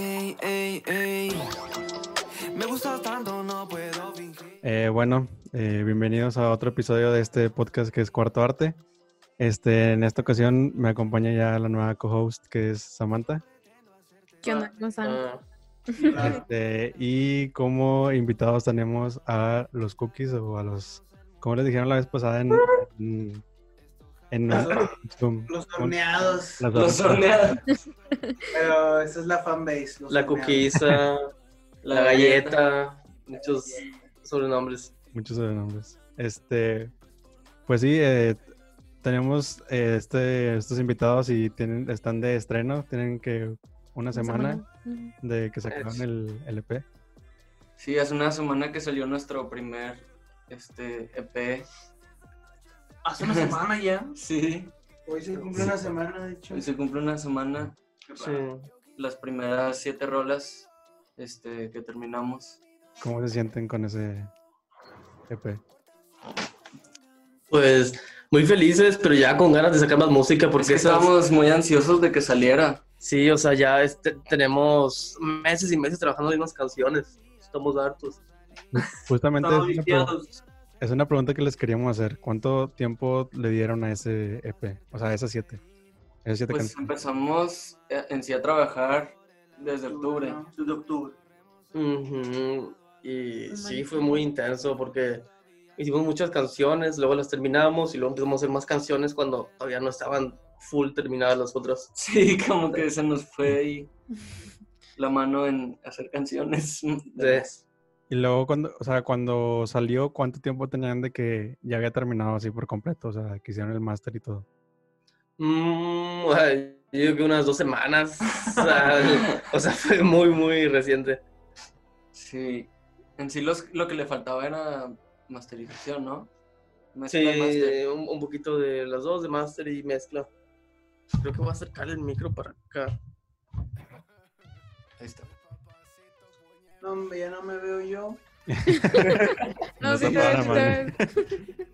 Ey, ey, ey. Me gusta tanto, no puedo fingir. Eh, bueno, eh, bienvenidos a otro episodio de este podcast que es Cuarto Arte. Este, en esta ocasión me acompaña ya la nueva co-host que es Samantha. ¿Qué onda? ¿Cómo están? Ah, Este, y como invitados tenemos a los cookies o a los, como les dijeron la vez pasada en, en, en Zoom. Los horneados. Los horneados. Pero esa es la fanbase. los La horneados. cookiesa, la galleta, muchos sobrenombres. Muchos sobrenombres. Este, pues sí, eh, tenemos eh, este, estos invitados y tienen, están de estreno, tienen que una semana de que sacaron el LP. Sí, hace una semana que salió nuestro primer este, EP. Hace una semana ya. Sí, Hoy se cumple una semana, de hecho. hoy se cumple una semana. Raro. Las primeras siete rolas este, que terminamos. ¿Cómo se sienten con ese EP? Pues muy felices, pero ya con ganas de sacar más música Porque porque esas- estábamos muy ansiosos de que saliera. sí, o sea, ya este, tenemos meses y meses trabajando en unas canciones. Estamos hartos. Justamente es Estamos. Es una pregunta que les queríamos hacer. ¿Cuánto tiempo le dieron a ese EP? O sea, a esas siete. Esas siete Pues canciones. empezamos eh, en sí a trabajar desde octubre. Desde octubre. Y sí, fue muy intenso porque hicimos muchas canciones, luego las terminamos y luego empezamos a hacer más canciones cuando todavía no estaban full terminadas las otras. Sí, como que se nos fue ahí la mano en hacer canciones. Sí. Y luego, cuando, o sea, cuando salió, ¿cuánto tiempo tenían de que ya había terminado así por completo? O sea, que hicieron el máster y todo. Mm, yo digo que unas dos semanas. O sea, o sea, fue muy, muy reciente. Sí, en sí los- lo que le faltaba era masterización, ¿no? Mezcla Sí, master. un, un poquito de las dos, de máster y mezcla. Creo que voy a acercar el micro para acá. Ahí está. No, ya no me veo yo. No, No sí se te sí te man. ves.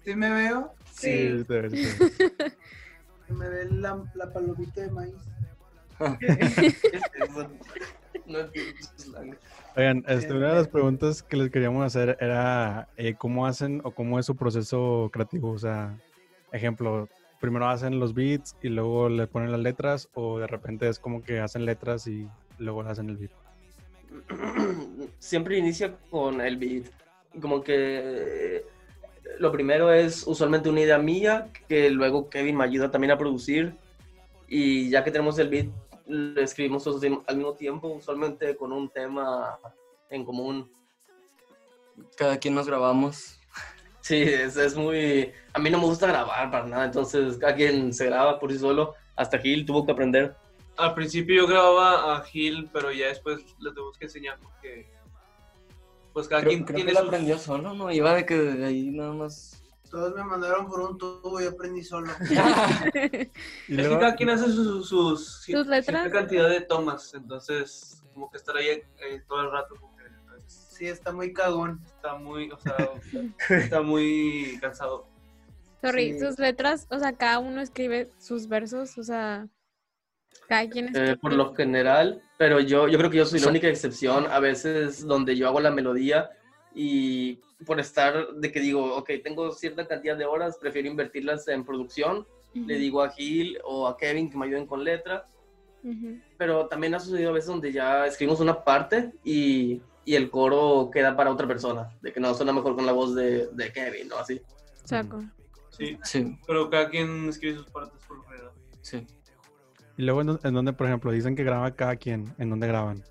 ¿Sí me veo? Sí. te ves. Me ve la, la palomita de maíz. Oigan, este, una de las preguntas que les queríamos hacer era eh, cómo hacen o cómo es su proceso creativo. O sea, ejemplo, primero hacen los beats y luego le ponen las letras o de repente es como que hacen letras y luego hacen el beat. Siempre inicia con el beat. Como que eh, lo primero es usualmente una idea mía, que luego Kevin me ayuda también a producir. Y ya que tenemos el beat, lo escribimos todos al mismo tiempo, usualmente con un tema en común. Cada quien nos grabamos. Sí, es, es muy... A mí no me gusta grabar para nada, entonces cada quien se graba por sí solo. Hasta Gil tuvo que aprender. Al principio yo grababa a Gil, pero ya después le tenemos que enseñar porque pues cada Creo, quien creo tiene que lo sus- aprendió solo, ¿no? Iba de que de ahí nada más. Todos me mandaron por un tubo y aprendí solo. Y Es que cada quien hace sus, sus, ¿Sus letras? cantidad de tomas, entonces como que estar ahí eh, todo el rato como que a veces Sí, está muy cagón. está muy, o sea, está muy cansado. Sorry, Sí. sus letras, o sea, cada uno escribe sus versos, o sea, cada quien escribe. Eh, por lo general, pero yo, yo creo que yo soy la única excepción a veces donde yo hago la melodía y por estar de que digo, ok, tengo cierta cantidad de horas, prefiero invertirlas en producción, le Ujú, digo a Gil o a Kevin que me ayuden con letra, ujú. pero también ha sucedido a veces donde ya escribimos una parte y, y el coro queda para otra persona, de que no suena mejor con la voz de, de Kevin o así. Saco. Sí, Sí, pero cada quien escribe sus partes por lo general. sí. Y luego en, en donde, por ejemplo, dicen que graba cada quien, ¿en dónde graban?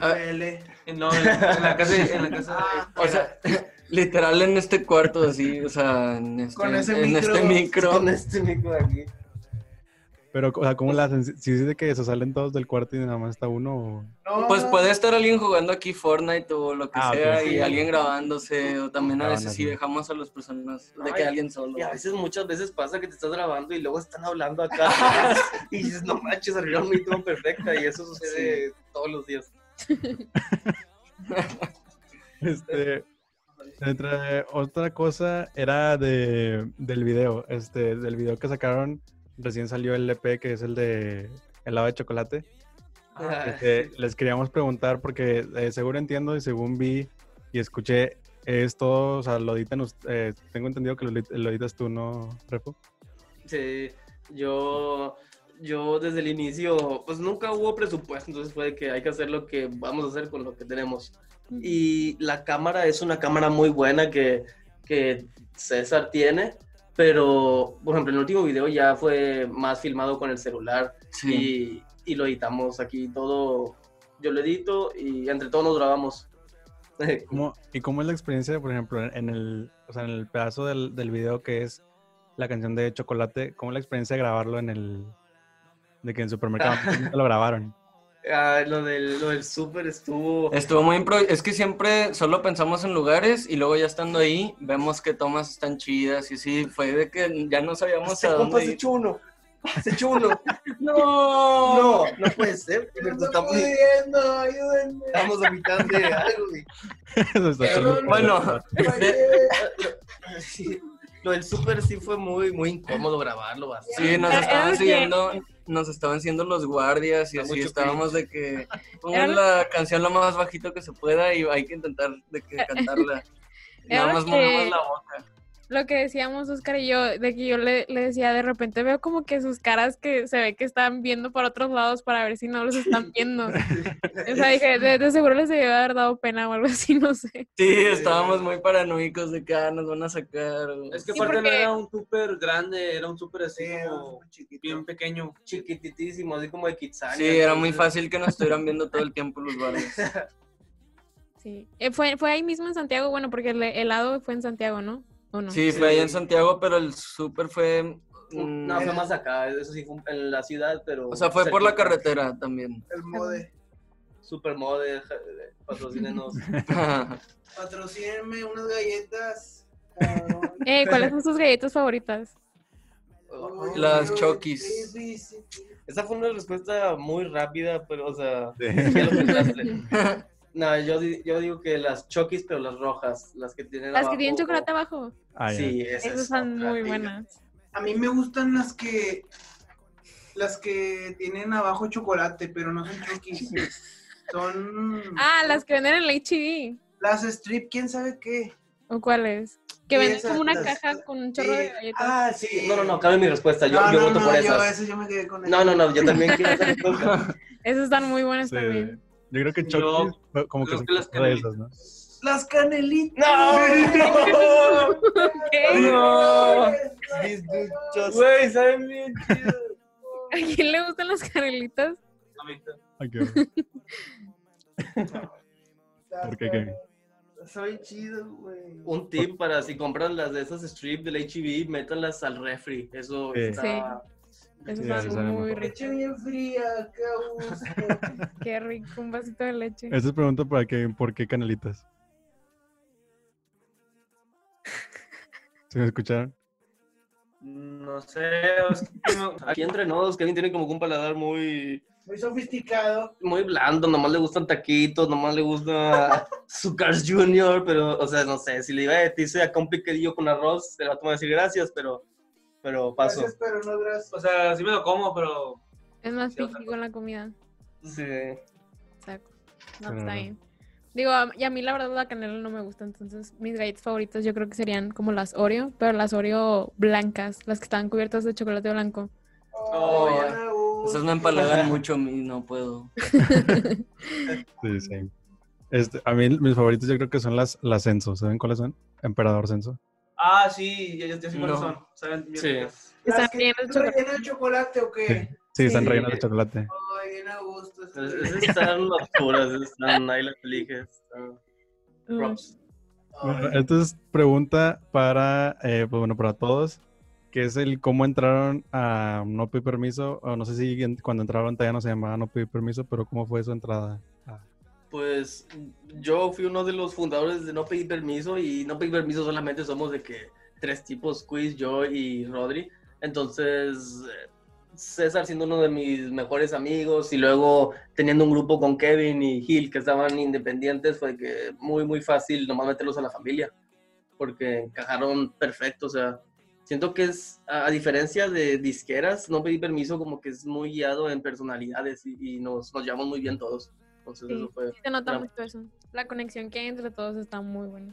Ah. FL. Eh, No, en, en la casa, en la casa Ah, O sea, literal en este cuarto así, o sea, en este, Con ese en micro. este micro. Con este micro de aquí. Pero, o sea, ¿cómo la hacen? Si dice que se salen todos del cuarto y nada más está uno o... No, Pues puede estar alguien jugando aquí Fortnite o lo que Ah, sea y Sí. alguien grabándose o también a veces sí dejamos a las personas de Ay, que alguien solo. Y a veces, muchas veces pasa que te estás grabando y luego están hablando acá. y dices, no manches, arreglaron mi tono perfecta. Y eso sucede todos los días. Este, entre otra cosa era de, del video, este, del video que sacaron, recién salió el EP que es el de helado de chocolate. Este, les queríamos preguntar porque eh, seguro entiendo y según vi y escuché, es todo, o sea, lo editan, eh, tengo entendido que lo, lo editas tú, ¿no, Repo? Sí, yo, yo desde el inicio, pues nunca hubo presupuesto, entonces fue de que hay que hacer lo que vamos a hacer con lo que tenemos. Y la cámara es una cámara muy buena que, que César tiene, pero, por ejemplo, el último video ya fue más filmado con el celular Sí. y, y lo editamos aquí todo. Yo lo edito y entre todos nos grabamos. ¿Cómo- ¿Y cómo es la experiencia, por ejemplo, en- el, o sea, en el pedazo del, del video que es la canción de Chocolate? ¿Cómo es la experiencia de grabarlo en el, de que en supermercado ¿Cómo lo grabaron? Ah, lo, del, lo del súper estuvo... Estuvo muy impro... Es que siempre solo pensamos en lugares y luego ya estando ahí vemos que tomas están chidas y sí, fue de que ya no sabíamos Este a dónde se echó uno. Se echó uno. ¡No! No, no puede ser. Estamos, pudiendo, ayúdenme. estamos a mitad de algo, Bueno, Sí, Lo del súper sí fue muy, muy incómodo grabarlo. así. Sí, nos estaban siguiendo, nos estaban siguiendo los guardias y así estábamos de que pongan la canción lo más bajito que se pueda y hay que intentar de que cantarla. Nada más que- movemos la boca. Lo que decíamos Oscar y yo, de que yo le, le decía, de repente veo como que sus caras que se ve que están viendo por otros lados para ver si no los están viendo. O sea, dije, de, de seguro les debió haber dado pena o algo así, no sé. Sí, estábamos muy paranoicos de que ah, nos van a sacar. Es que Sí, aparte no era un súper grande, era un súper así Sí, como chiquito. bien pequeño. Chiquititísimo, así como de Kitsania. Sí, era muy fácil que nos estuvieran viendo todo el tiempo los guardias. Sí. Eh, fue, fue ahí mismo en Santiago, bueno, porque el helado fue en Santiago, ¿no? ¿O no? Sí, fue allá en Santiago, pero el súper fue... No, fue más acá, eso sí fue en la ciudad, pero... O sea, fue por la carretera también. El mode. Supermode, ja- patrocínenos. Patrocínenme unas galletas. Eh, ¿Cuáles son sus galletas favoritas? Las Chokis. Esa fue una respuesta muy rápida, pero, o sea, Sí. No, yo, di- yo digo que las chokis, pero las rojas, las que tienen Las que tienen chocolate abajo. Ah. Sí, esas Esas están otra muy buenas. A mí me gustan las que las que tienen abajo chocolate, pero no son chokis. Son Ah, las que venden en el H&B. las strip, quién sabe qué. ¿O cuáles? Que venden como una las- caja con un chorro de sí. galletas. Ah, sí. No, no, no, cabe mi respuesta. Yo, no, yo no, voto no, por yo, esas. ese yo me quedé con No, no, no, yo también quiero esa respuesta. Esas están muy buenas Sí. también. Yo creo que Yo Chucky fue como que que las canelitas. esas, ¿no? Las canelitas. ¡No! ¿Qué? ¡No! Dudes just- Güey, saben bien chido. ¿A quién le gustan las canelitas? Ay, qué bueno. ¿Por qué, qué? Soy chido, güey. Un tip para si compran las de esas strip del HEB, métanlas al refri. Eso Sí. está... Sí, así están saben muy. Leche bien fría, qué gusto. Qué rico, un vasito de leche. Esa es pregunta para que, ¿por qué canelitas? ¿Se me escucharon? No sé, es que no- Aquí entre nos, Kevin tiene como un paladar muy, Muy sofisticado. muy blando, nomás le gustan taquitos, nomás le gusta su Cars Jr., pero, o sea, no sé, si le iba a decirse acá un picadillo con arroz, el vato me va a decir gracias, pero, pero paso. Gracias, pero no gracias. O sea, sí me lo como, pero Es más Sí, piqui con la comida. Sí. Exacto. No, pues, está Claro. bien. Digo, y a mí la verdad la canela no me gusta, entonces mis galletas favoritas yo creo que serían como las Oreo, pero las Oreo blancas, las que están cubiertas de chocolate blanco. Oh, Oh. Esas me empalagan mucho a mí, no puedo. Sí, sí. Este, a mí mis favoritos yo creo que son las, las Censo. ¿Saben cuáles son? Emperador Censo. Ah, sí, ya, ya, sé cuáles No. son. Saben bien Sí. ricas. Están rellenas de chocolate. rellenas de chocolate o qué? Sí, están Sí. rellenas de chocolate. Ay, bien a gusto. Esas están esas están ahí las Uy. Props. Bueno, esta es pregunta para, eh, pues bueno, para todos, que es el cómo entraron a No Pedir Permiso, o no sé si en- cuando entraron todavía no se llamaba No Pedir Permiso, pero cómo fue su entrada. Pues yo fui uno de los fundadores de No Pedir Permiso y No Pedir Permiso solamente somos de que tres tipos, Quiz, yo y Rodri. Entonces, César siendo uno de mis mejores amigos y luego teniendo un grupo con Kevin y Gil que estaban independientes, fue que muy, muy fácil nomás meterlos a la familia porque encajaron perfecto, o sea, Siento que es, a, diferencia de disqueras, no pedí permiso, como que es muy guiado en personalidades y, y nos, nos llevamos muy bien todos. Entonces Sí. eso fue... Se nota una- mucho eso. La conexión que hay entre todos está muy buena.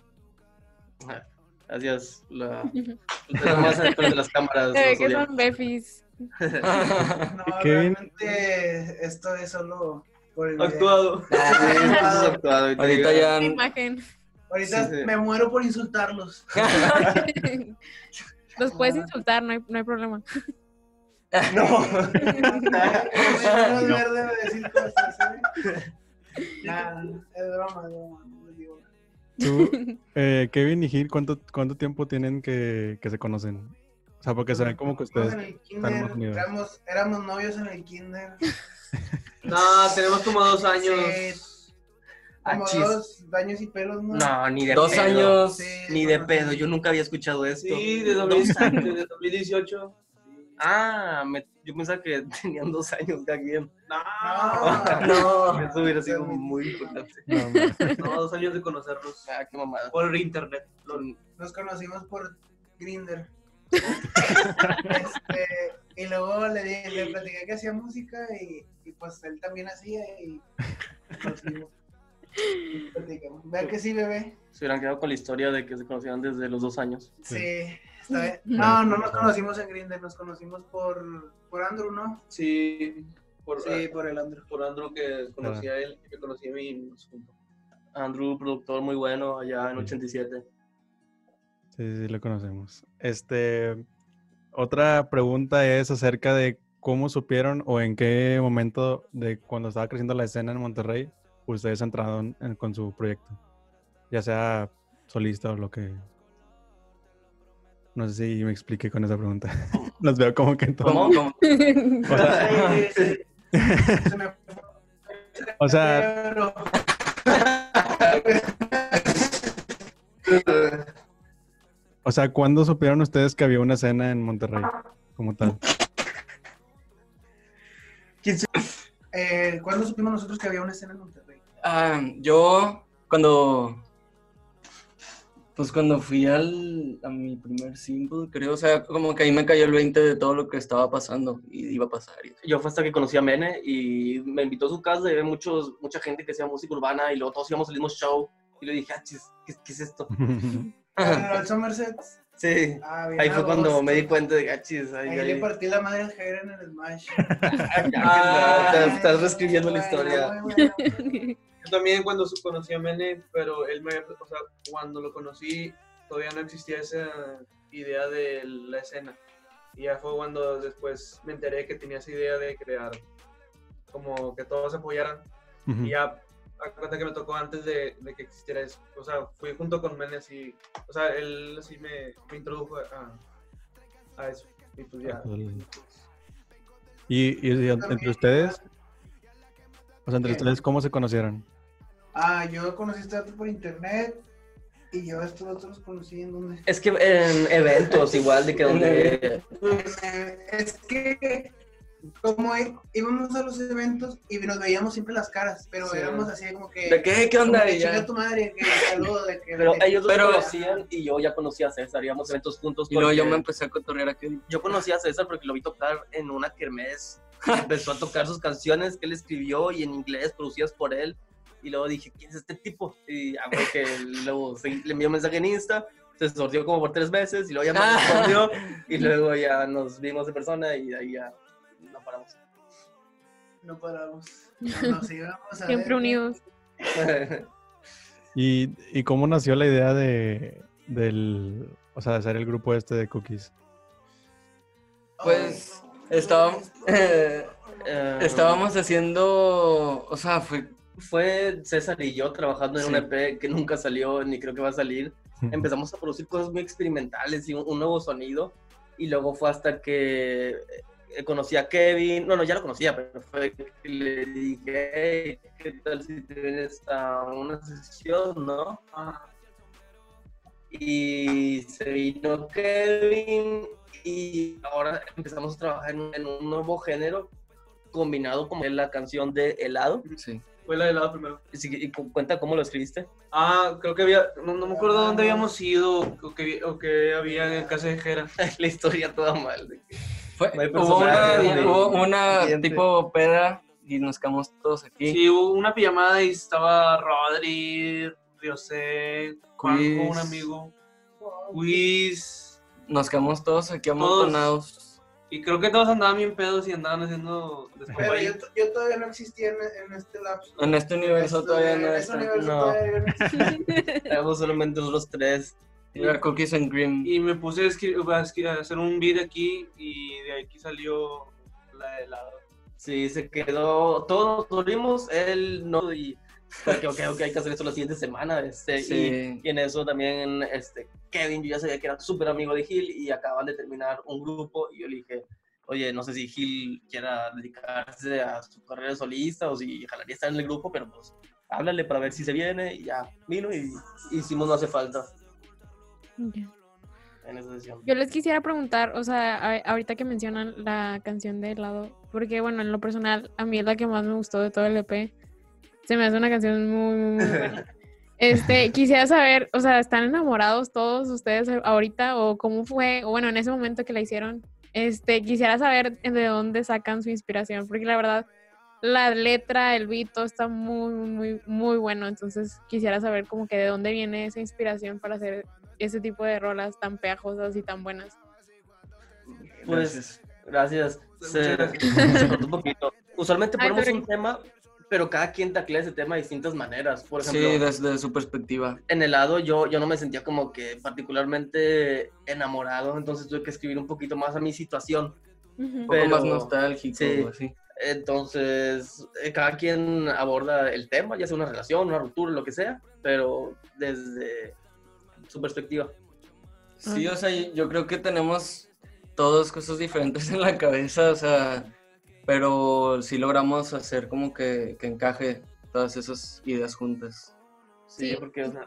Ajá. Gracias. La, la más detrás de las cámaras. Se ve nos que son befis. No, realmente esto es solo por el video. Actuado. Sí, esto es actuado, y te Ahorita digo, ya. La imagen. Ahorita Sí, sí. me muero por insultarlos. Los puedes Ah. insultar, no hay, no hay problema. No. Me verde de Nah, es broma, es broma, digo nada. Tú, eh, Kevin y Gil, ¿cuánto, ¿cuánto tiempo tienen que, que se conocen? O sea, porque se ven como que Estamos ustedes... en el están más unidos. éramos, éramos novios en el kinder. No, tenemos como dos años. Sí, como Achis. dos años y pelos, ¿no? No, ni de Dos pedo. años. Sí, Ni de pedo, yo nunca había escuchado esto. Sí, de Dos 2000 años. desde 2018. Ah, me- yo pensaba que tenían dos años cada quien. No, No. Eso hubiera sido muy importante. No. No, dos años de conocerlos. Ah, qué mamada. Por internet. Nos conocimos por Grinder. este, y luego le, di- le platiqué que hacía música y, y pues él también hacía y nos vimos. Y platicamos. Vea que sí, bebé. Se hubieran quedado con la historia de que se conocían desde los dos años. Sí, está bien. No, no nos conocimos en Grinder, nos conocimos por, por Andrew, ¿no? Sí, por, Sí, por el Andrew. por Andrew que conocía a él, que conocía a mí y nos juntó. Andrew, productor muy bueno allá en Sí. 87. Sí, sí, lo conocemos. Este, otra pregunta es acerca de cómo supieron o en qué momento de cuando estaba creciendo la escena en Monterrey, ustedes entraron en- con su proyecto, ya sea solista o lo que... No sé si me expliqué con esa pregunta. Los veo como que en todo. ¿Cómo? ¿Cómo? O sea, o sea, o sea, ¿cuándo supieron ustedes que había una escena en Monterrey como tal? Eh, ¿Cuándo supimos nosotros que había una escena en Monterrey? Ah, yo cuando pues cuando fui al a mi primer single, creo, o sea, como que ahí me cayó el 20 de todo lo que estaba pasando y iba a pasar. y- Yo fue hasta que conocí a Mene y me invitó a su casa y ve muchos, mucha gente que hacía música urbana y luego todos íbamos al mismo show. Y le dije, ah, chis, ¿qué, qué es esto? ¿En Somerset? Sí. Ah, bien Ahí a fue cuando gusto. me di cuenta de, ah, chis, ahí, Ahí ahí. le partí la madre al Jair en el Smash. Ah, estás- estás reescribiendo la Bueno, historia. bueno, bueno. Yo también cuando conocí a Mene, pero él me, o sea, cuando lo conocí todavía no existía esa idea de la escena. Y ya fue cuando después me enteré que tenía esa idea de crear como que todos apoyaran. Y ya, acuérdate que me tocó antes de, de que existiera eso. O sea, fui junto con Mene así, o sea, él así me, me introdujo a, a eso. Y pues ya. ¿Y, y- y entre ustedes? O sea, entre ustedes, ¿cómo se conocieron? Ah, yo conocí a este dato por internet y yo a estos otros los conocí en donde. Es que en eventos igual, de que donde... Eh, Es que como íbamos a los eventos y nos veíamos siempre las caras, pero Sí. éramos así como que. ¿De qué? ¿Qué onda? que ya. tu madre, que saludo, de que. Pero de- ellos Pero- lo conocían y yo ya conocía a César, íbamos a eventos juntos. Y luego yo me empecé a cotorrear a Kevin. yo conocí a César porque lo vi tocar en una kermés. Empezó a tocar sus canciones que él escribió y en inglés, producidas por él. Y luego dije, ¿quién es este tipo? Y ah, que luego se- le envió un mensaje en Insta, se sortió como por tres veces y luego ya me Ah. respondió. Y luego ya nos vimos de persona y de ahí ya no paramos. No paramos. Nos íbamos a Siempre ver. unidos. ¿Y, y cómo nació la idea de, del, o sea, de hacer el grupo este de cookies? Pues estábamos, eh, Eh, estábamos haciendo, o sea, fue Fue César y yo trabajando en un Sí. EP que nunca salió ni creo que va a salir. empezamos a producir cosas muy experimentales y un, un nuevo sonido. Y luego fue hasta que eh, conocí a Kevin. No, no, ya lo conocía, pero fue que le dije, hey, ¿qué tal si te vienes a una sesión, no? Y se vino Kevin y ahora empezamos a trabajar en, en un nuevo género combinado con la canción de helado sí. Fue la de helado primero. Y, si- y cu- cuenta cómo lo escribiste. Ah, creo que había, no, no me acuerdo dónde habíamos ido o que, o que había en casa de Jera. la historia toda mal. de que- Fue, No hay hubo una, hubo una tipo peda y nos quedamos todos aquí. Sí, hubo una pijamada y estaba Rodri, Riosé, Juanjo, un amigo, Wiz, Nos quedamos todos aquí Todos. amontonados. Y creo que todos andaban bien pedos y andaban haciendo Pero yo, yo todavía no existía en, en este lapso. En este universo Esto- todavía no en este universo no. todavía no existía. Éramos solamente los tres. Era Cookies and Cream. Y me puse a, a hacer un beat aquí y de aquí salió la de helado. Sí, se quedó. Todos nos dormimos. Él no. Y. Ok, ok, ok, hay que hacer esto la siguiente semana. Este, y- Sí. y, en eso también este, Kevin, yo ya sabía que era súper amigo de Gil y acaban de terminar un grupo. Y yo le dije, oye, no sé si Gil quiera dedicarse a su carrera solista o si jalaría estar en el grupo, pero pues háblale para ver si se viene. Y ya vino y hicimos No hace falta en esa sesión. Yo les quisiera preguntar, o sea, a- ahorita que mencionan la canción de helado, porque bueno, en lo personal, a mí es la que más me gustó de todo el EP. Se me hace una canción muy, muy, muy buena. Este, quisiera saber, o sea, ¿están enamorados todos ustedes ahorita o cómo fue, o bueno, en ese momento que la hicieron? Este, quisiera saber de dónde sacan su inspiración, porque la verdad, la letra, el beat, todo está muy, muy, muy bueno. Entonces, quisiera saber como que de dónde viene esa inspiración para hacer ese tipo de rolas tan pegajosas y tan buenas. Pues, gracias. Se, Muchas gracias. se cortó un poquito. Usualmente Ay, ponemos un tema, pero cada quien taclea ese tema de distintas maneras. Por ejemplo, Sí, desde su perspectiva. en helado yo, yo no me sentía como que particularmente enamorado, entonces tuve que escribir un poquito más a mi situación. Ujú. Un poco más nostálgico, sí. así. Entonces, eh, cada quien aborda el tema, ya sea una relación, una ruptura, lo que sea, pero desde su perspectiva. Sí, o sea, yo creo que tenemos todos cosas diferentes en la cabeza, o sea, pero sí logramos hacer como que, que encaje todas esas ideas juntas. Sí, Sí, porque o sea.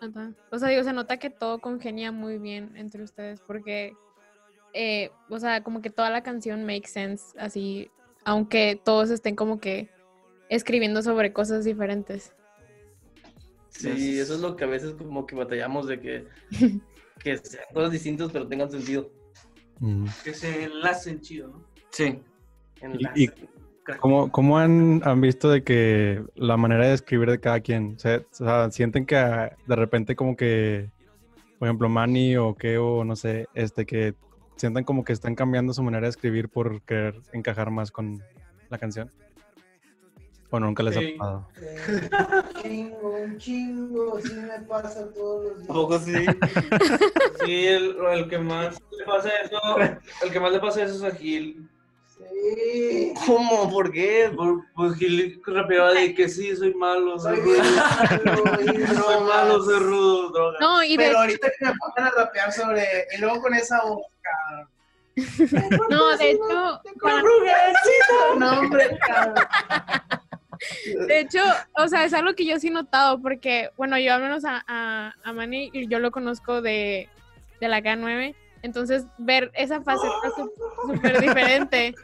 O digo, se nota que todo congenia muy bien entre ustedes porque, eh, o sea, como que toda la canción makes sense, así, aunque todos estén como que escribiendo sobre cosas diferentes. sí, eso es lo que a veces como que batallamos de que, que sean cosas distintas pero tengan sentido. Mm. Que se enlacen chido, ¿no? Sí, En Y- las- y- ¿Cómo, cómo han, han visto de que la manera de escribir de cada quien? Se- o sea, sienten que ah, de repente como que, por ejemplo, Manny o Keo, no sé, este, que sientan como que están cambiando su manera de escribir por querer encajar más con la canción? ¿O nunca les Sí. ha pasado? Eh, chingo, un chingo, sí me pasa todos los días. ¿A poco sí? Sí, el, el que más le pasa eso, el que más le pasa eso es a Gil. Sí. ¿Cómo? ¿Por qué? Por- Pues Gil rapeaba de que sí, soy malo, soy Soy rudo, soy malo, soy rudo, droga. No, y de Pero ahorita que me pongan a rapear sobre. Y luego con esa cabrón. no, de hecho, para- No, hombre, cabrón. de hecho, o sea, es algo que yo sí he notado porque, bueno, yo al menos a, a, a Manny, yo lo conozco de, de la K9, entonces ver esa faceta súper diferente,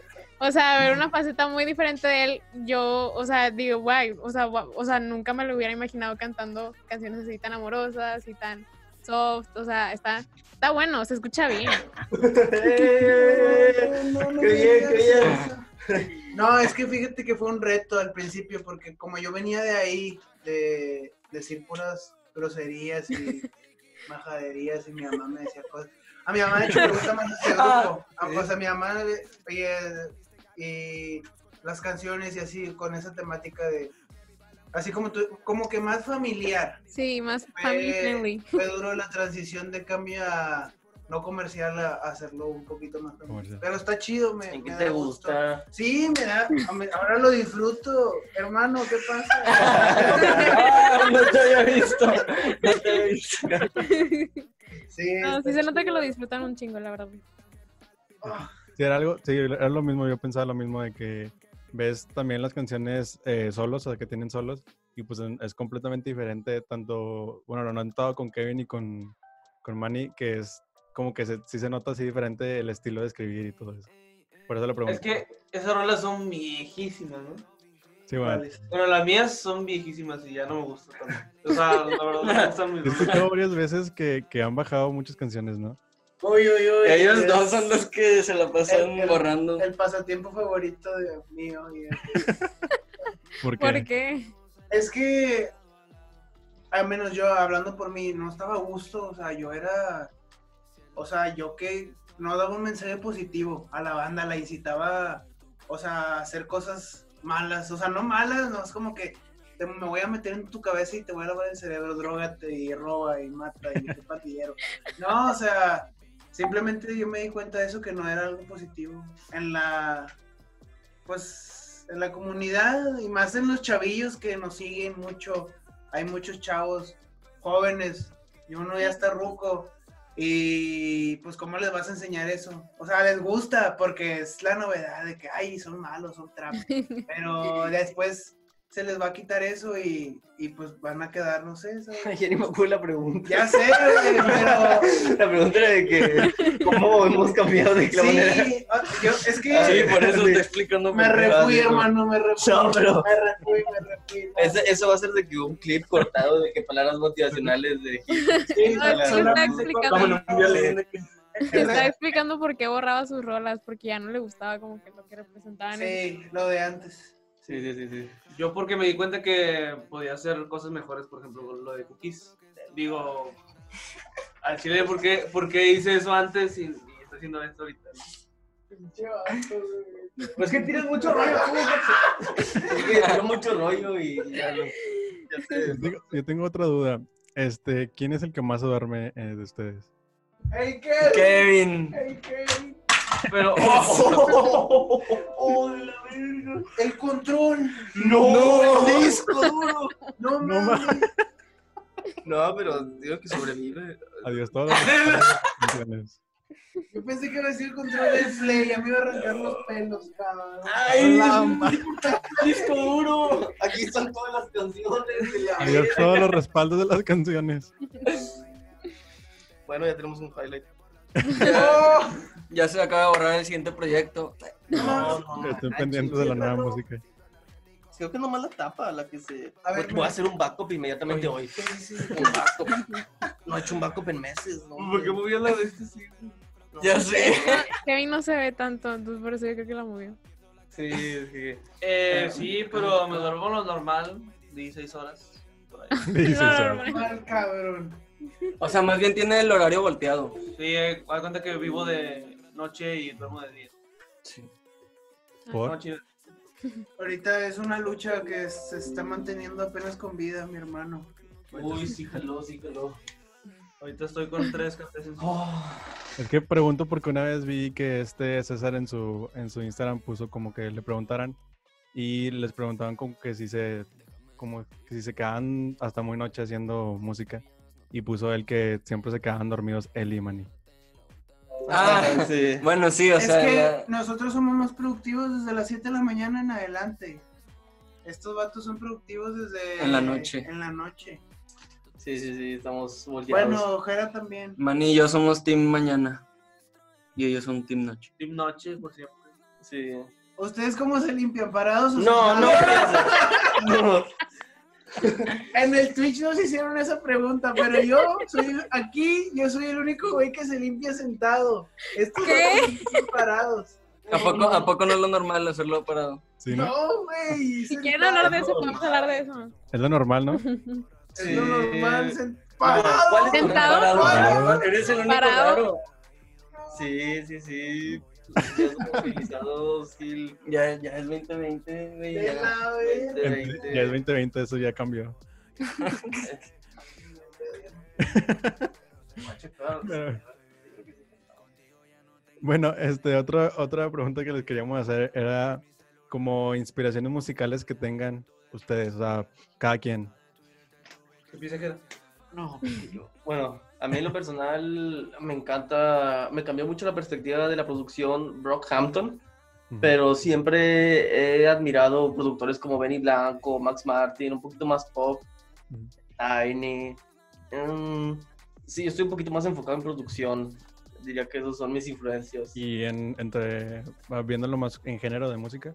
o sea, ver una faceta muy diferente de él, yo, o sea, digo, guay, o sea, o sea, nunca me lo hubiera imaginado cantando canciones así tan amorosas y tan soft, o sea, está, está bueno, se escucha bien. No, no Qué bien. No, es que fíjate que fue un reto al principio, porque como yo venía de ahí, de decir puras groserías y majaderías, y mi mamá me decía cosas. A mi mamá, de hecho, le gusta más este grupo. A, pues a mi mamá, oye, y las canciones y así, con esa temática de. Así como, tú- como que más familiar. Sí, más family friendly. fue duro la transición de cambio a no comercial a, a hacerlo un poquito más familiar. Comercial. Pero está chido, me, ¿En qué me te gusto. gusta? Sí, me da, ahora lo disfruto, hermano, ¿qué pasa? Ah, no te había visto. No te había visto. Sí, No, sí se nota que lo disfrutan un chingo, la verdad. Ah, Sí, era algo, sí, era lo mismo, yo pensaba lo mismo de que ves también las canciones eh, solos, o sea, que tienen solos, y pues es completamente diferente, tanto, bueno, lo he notado con Kevin y con, con Manny, que es como que se, sí se nota así diferente el estilo de escribir y todo eso. Por eso lo pregunto. Es que esas rolas son viejísimas, ¿no? Sí, bueno. ¿Cuáles? Bueno, las mías son viejísimas y ya no me gustan tanto. O sea, la verdad, no me gustan He escuchado varias veces que, que han bajado muchas canciones, ¿no? Uy, uy, uy. Ellos es dos son los que se la pasan el- el- borrando. El pasatiempo favorito de mío. y de- Porque ¿Por qué? Es que, al menos yo, hablando por mí, no estaba a gusto. O sea, yo era. O sea, yo que no daba un mensaje positivo a la banda, la incitaba, o sea, a hacer cosas malas. O sea, no malas, no es como que te- me voy a meter en tu cabeza y te voy a lavar el cerebro, drogate y roba y mata y qué patillero. No, o sea, simplemente yo me di cuenta de eso que no era algo positivo. En la, pues, en la comunidad y más en los chavillos que nos siguen mucho. Hay muchos chavos jóvenes y uno ya está ruco. Y pues, ¿cómo les vas a enseñar eso? O sea, les gusta porque es la novedad de que, ay, son malos, son trap. Pero después se les va a quitar eso y, y pues van a quedar, no sé, ¿sabes? Ya ni me acuerdo la pregunta. Ya sé, pero La pregunta era de que cómo hemos cambiado de qué sí, ah, yo, es que Ah, Sí, por eso estoy explicando. me por qué. refui, hermano, me refui. No, pero- Me refui, me refui. Ese- eso va a ser de que un clip cortado de que palabras motivacionales de Sí, No, la- explicando. Que- Está explicando por qué borraba sus rolas, porque ya no le gustaba como que lo que representaban. Sí, lo de antes. Sí, sí, sí, sí. Yo porque me di cuenta que podía hacer cosas mejores, por ejemplo, lo de cookies. Digo, al chile, ¿por qué, por qué hice eso antes y, y estoy haciendo esto ahorita? Pues que tienes mucho rollo, ¿cómo Es que tiro mucho rollo y ya lo. Ya sé. yo tengo, yo tengo otra duda. Este, ¿quién es el que más duerme eh, de ustedes? ¡Hey, Kevin! Kevin. ¡Hey, Kevin! Pero, ¡Oh, la verga! ¡El control! ¡No! ¡El disco duro! ¡No, No mames! No, pero digo que sobrevive. Adiós, canciones. Yo pensé que iba a decir el control del play, ya me iba a arrancar los pelos, cabrón. ¡Ay! ¡Disco duro! Aquí están todas las canciones. de la Adiós todos los respaldos de las canciones. Bueno, ya tenemos un highlight. ¡Oh! Ya se acaba de borrar el siguiente proyecto. No, no. Estoy pendiente de la nueva música. Creo que nomás la tapa la que se. A ver, Porque voy a hacer un backup inmediatamente hoy. Un backup. No he hecho un backup en meses, ¿no? ¿por qué movió la de este? Sí. No. Ya sé. Kevin no se ve tanto, entonces por eso yo creo que la movió. Sí, sí. Eh, sí, pero me duermo lo normal, 16 horas. por ahí. No, no, no. Mal, cabrón. O sea, más bien tiene el horario volteado. Sí, eh, haz cuenta que vivo de noche y duermo de día. ¿Por? Noche, Ahorita es una lucha que se está manteniendo apenas con vida, mi hermano. Uy, sí, jaló, sí, jaló. Ahorita estoy con tres cafés en Es que pregunto porque una vez vi que este César en su, en su Instagram puso como que le preguntaran y les preguntaban como que si se como que si se quedaban hasta muy noche haciendo música y puso él que siempre se quedaban dormidos él y Manny. Ah, sí. Bueno, sí, o es sea. que la- nosotros somos más productivos desde las 7 de la mañana en adelante. Estos vatos son productivos desde... En la noche. En la noche. Sí, sí, sí, estamos volteados. Bueno, Jera también. Manny y yo somos team mañana. Y ellos son team noche. Team Noche, por siempre. Sí. ¿Ustedes cómo se limpian? ¿Parados o No, no, no. En el Twitch nos hicieron esa pregunta, pero yo soy aquí, yo soy el único güey que se limpia sentado. Estos ¿Qué? son parados. ¿A poco, ¿A poco no es lo normal hacerlo parado? Sí, ¿no? No, güey. Si quieren hablar de eso, podemos hablar de eso. Es lo normal, ¿no? Es lo normal, Sí. sen- ¿Cuál es Sentado. parado? Parado. Eres el único Parado. raro. Sí, sí, sí. Ya Gil. Ya, ya es 2020, güey. Ya, verga. 2020. Ya es 2020, eso ya cambió. Pero- Bueno, este, otra, otra pregunta que les queríamos hacer era como inspiraciones musicales que tengan ustedes, o sea, cada quien. Que No, yo- bueno, a mí en lo personal me encanta, me cambió mucho la perspectiva de la producción Brockhampton, pero siempre he admirado productores como Benny Blanco, Max Martin, un poquito más pop, Ujú. Tiny. mm, sí, estoy un poquito más enfocado en producción. Diría que esos son mis influencias. Y en, entre, ah, viéndolo más en género de música.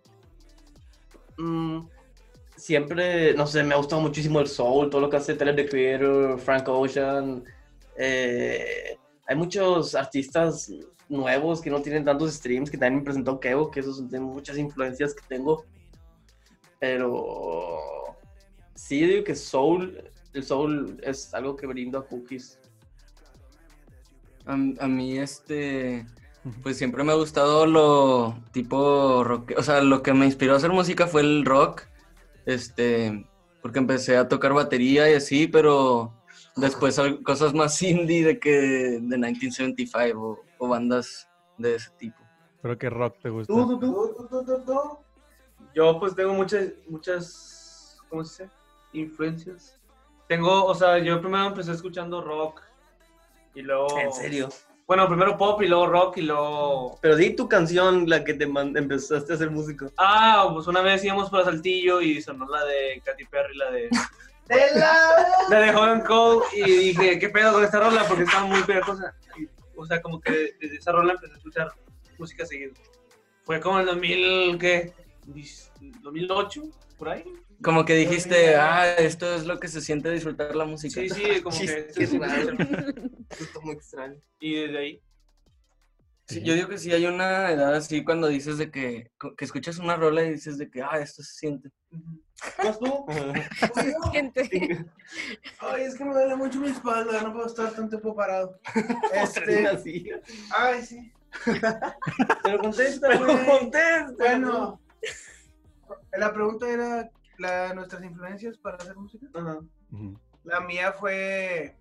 Mm, siempre, no sé, me ha gustado muchísimo el soul, todo lo que hace Tyler the Creator, Frank Ocean. Eh, hay muchos artistas nuevos que no tienen tantos streams, que también me presentó Kevo, que esos son muchas influencias que tengo. Pero sí, digo que soul, el soul es algo que brindo a Cookies. A, a mí, este, pues siempre me ha gustado lo tipo rock, o sea, lo que me inspiró a hacer música fue el rock, este, porque empecé a tocar batería y así, pero después cosas más indie de que de 1975 o, o bandas de ese tipo. Pero que rock te gusta. ¿Tú, tú, tú? Tú, tú, tú, tú, tú. Yo pues tengo muchas, muchas, ¿cómo se dice? Influencias. Tengo, o sea, yo primero empecé escuchando rock y luego... En serio. Bueno, primero pop y luego rock y luego... Pero di tu canción, la que te empezaste a hacer músico. Ah, pues una vez íbamos para Saltillo y sonó la de Katy Perry, la de... De la... La de y dije, ¿qué pedo con esta rola? Porque estaba muy pegajosa. O sea, como que desde esa rola empecé a escuchar música seguido. Fue como en el 2000, ¿qué? Dis- 2008, por ahí. Como que dijiste, ah, esto es lo que se siente disfrutar la música. Sí, sí, como que... Qué raro. Esto es muy extraño. Y desde ahí. Sí, yo digo que sí hay una edad así cuando dices de que, que escuchas una rola y dices de que, ah, esto se siente. ¿Más tú? Gente. Ay, es que me duele mucho mi espalda, no puedo estar tanto tiempo parado. Este... así. Ay, sí. Pero contesta, Pero güey. contesta. Bueno, la pregunta era la, nuestras influencias para hacer música. Ajá. Ujú. La mía fue,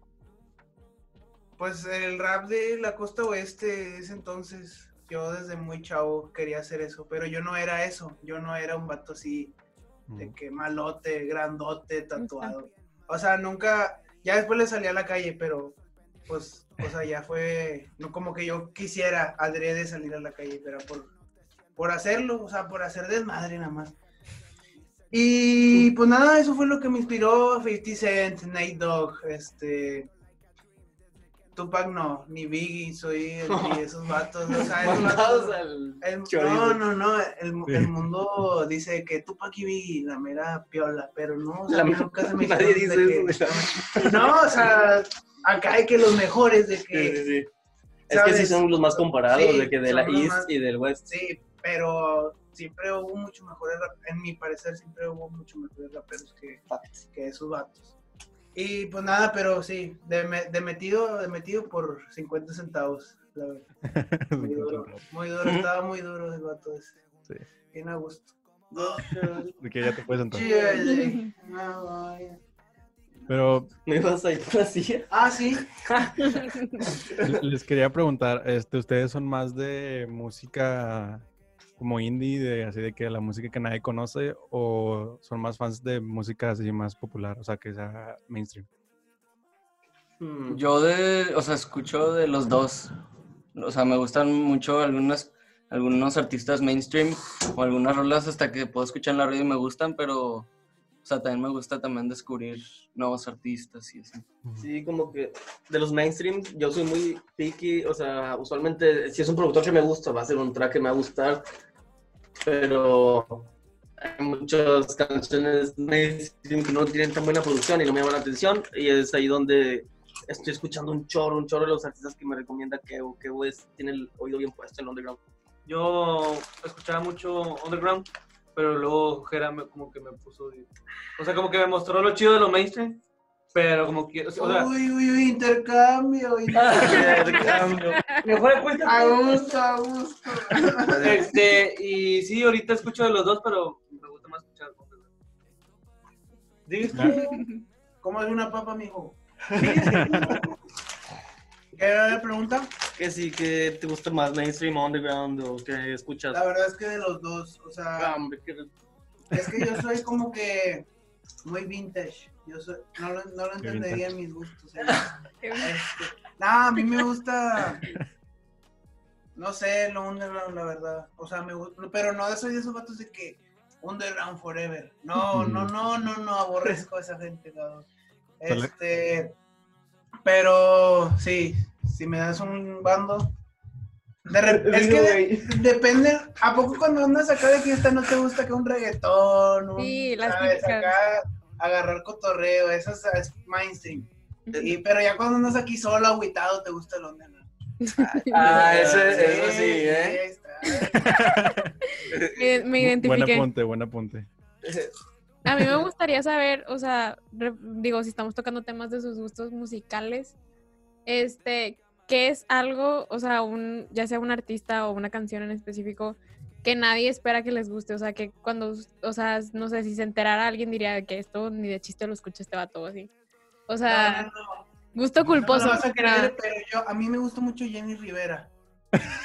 pues, el rap de la costa oeste de ese entonces. Yo desde muy chavo quería hacer eso, pero yo no era eso. Yo no era un vato así de que malote, grandote, tatuado. O sea, nunca, ya después le salí a la calle, pero pues, o sea, ya fue, no como que yo quisiera adrede salir a la calle, pero por, por hacerlo, o sea, por hacer desmadre nada más. Y pues nada, eso fue lo que me inspiró 50 Cent, Nate Dogg, este... Tupac no, ni Biggie, soy el, ni esos vatos, o sea, esos Mandados vatos- al el- chorizo. no, no, no, el, Sí. el mundo dice que Tupac y Biggie, la mera piola, pero no, o sea, La- nunca se me Nadie dice de eso. que-. No, o sea, acá hay que los mejores de que, sí, sí. Es que sí son los más comparados, de que de la East más- y del West. sí, pero siempre hubo mucho mejores, en mi parecer siempre hubo mucho mejores raperos que, que esos vatos. Y pues nada, pero sí, de, de metido, de metido por 50 centavos, la verdad. Muy duro, muy duro, estaba muy duro el vato ese. Sí. Bien a gusto. De que ya te puedes entrar. Sí, sí. No, vaya. Pero ¿Me ibas a ir así? Ah, sí. le- les quería preguntar, este, ¿ustedes son más de música como indie, de así de que la música que nadie conoce, o son más fans de música así más popular, o sea, que sea mainstream? Hmm. Yo de, o sea, escucho de los dos. O sea, me gustan mucho algunas, algunos artistas mainstream o algunas rolas hasta que puedo escuchar en la radio y me gustan, pero, o sea, también me gusta también descubrir nuevos artistas y así. Sí, como que de los mainstream yo soy muy picky, o sea, usualmente si es un productor que me gusta, va a ser un track que me va a gustar, pero hay muchas canciones que no tienen tan buena producción y no me llaman la atención y es ahí donde estoy escuchando un chorro, un chorro de los artistas que me recomienda que que es, tiene el oído bien puesto en el underground. Yo escuchaba mucho Underground, pero luego Jera me, como que me puso... O sea, como que me mostró lo chido de lo mainstream, pero como que... O sea, Uy, uy, uy, intercambio. intercambio. mejor cuenta. A gusto, a gusto. Este, y sí, ahorita escucho de los dos, pero me gusta más escuchar Underground. ¿Dices tú? ¿Cómo es una papa, mijo? ¿Qué era la pregunta? Que sí, que te gusta más mainstream, underground o que escuchas. La verdad es que de los dos, o sea, Ah, hombre, que- es que yo soy como que muy vintage. Yo soy, no lo, no entendería en mis gustos. ¿eh? Este, nah, a mí me gusta, no sé, lo underground, la verdad. O sea, me gusta, pero no soy de esos vatos de que underground forever. No, no, no, no, no, aborrezco a esa gente, cabrón. Este, pero sí, si me das un bando, De re- es que de- depende, ¿a poco cuando andas acá de fiesta no te gusta que un reggaetón? Un, Sí, las ¿sabes? típicas. Acá agarrar cotorreo, eso es, es mainstream. Y, pero ya cuando andas aquí solo, agüitado, te gusta el onda, ¿no? Ah, ese, eso sí, ¿eh? está. Me, me Buen apunte, buen apunte. A mí me gustaría saber, o sea, re- digo, si estamos tocando temas de sus gustos musicales, este, ¿qué es algo, o sea, un, ya sea un artista o una canción en específico, que nadie espera que les guste? O sea, que cuando, o sea, no sé, si se enterara alguien diría que esto ni de chiste lo escucha este vato así. O sea, No, no, no. gusto me culposo. vas a creer, pero yo, a mí me gusta mucho Jenny Rivera.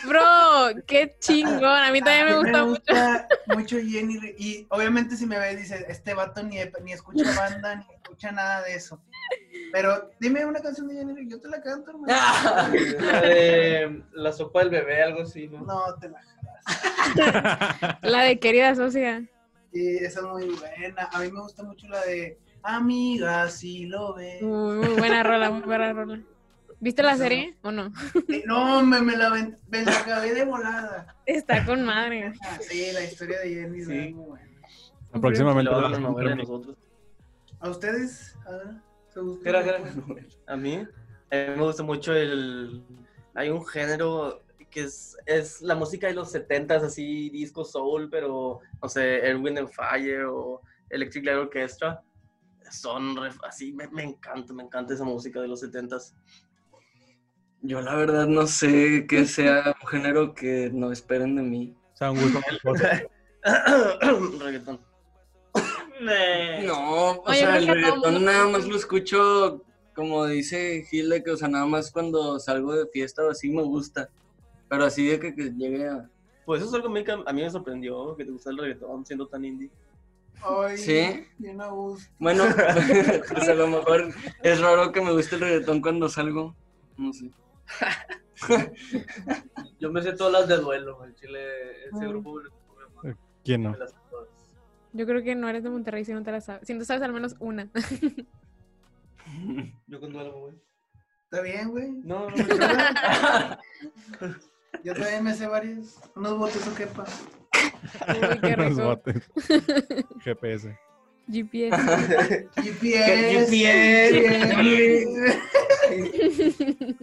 Bro, qué chingón. A mí también me A mí gusta mucho. gusta mucho Jenny Ri- Y obviamente si me ves, dice, este vato ni, ni escucha banda, ni escucha nada de eso. Pero dime una canción de Jenny Ri- yo te la canto, hermano. La de la sopa del bebé, algo así, ¿no? No, te la La de querida socia. Sí, esa es muy buena. A mí me gusta mucho la de Amiga, si lo ves. Muy, muy buena rola, muy buena rola. ¿Viste la serie o no? Eh, No, me, me, la, me la acabé de volada. Está con madre. Ah, sí, la historia de Jenny Sí. es muy buena. Próximamente. Lo de remake. nosotros. ¿A ustedes? A ver, A mí, a mí me gusta mucho el... Hay un género que es, es la música de los 70s, así disco soul, pero, no sé, Erwin and Fire o Electric Light Orchestra. Son así, me, me encanta, me encanta esa música de los 70s. Yo la verdad no sé que sea un género que no esperen de mí. O sea, un gusto culposo. Reggaetón. No, o Oye, sea, el reggaetón mundo- nada más lo escucho, como dice Gil, de que, o sea, nada más cuando salgo de fiesta o así me gusta. Pero así de que, que llegue a... Pues eso es algo a mí que a mí me sorprendió, que te gusta el reggaetón siendo tan indie. Ay, ¿Sí? bien a gusto. Bueno, pues a lo mejor es raro que me guste el reggaetón cuando salgo. No sé. Yo me sé todas las de duelo, el chile, ese Ah. grupo. ¿Quién no? me las. Yo creo que no eres de Monterrey si no te la sabes. Si no sabes al menos una. Yo con duelo, güey. ¿Está bien, güey? No, no, Yo también me sé varios. Unos votos o quepa. Uy, qué rico. botes. GPS. GPS. GPS. GPS.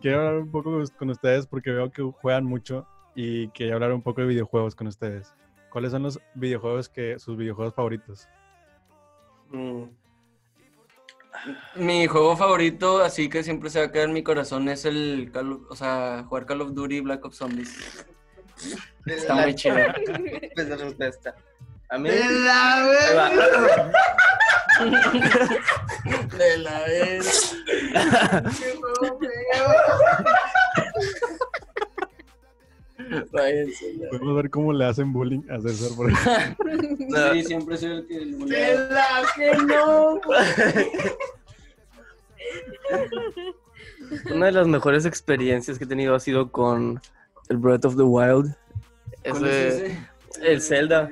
Quiero hablar un poco con ustedes porque veo que juegan mucho y quería hablar un poco de videojuegos con ustedes. ¿Cuáles son los videojuegos que sus videojuegos favoritos? Mm, Mi juego favorito, así que siempre se va a quedar en mi corazón, es el Call of- o sea, jugar Call of Duty Black Ops Zombies. Está muy chido. pues la respuesta. A mí. De la vez. De la vez. Podemos ver cómo le hacen bullying a César por eso. Sí, siempre soy el que... De la que no. Una de las mejores experiencias que he tenido ha sido con el Breath of the Wild. ¿Cuál Ese- es ese? el Zelda.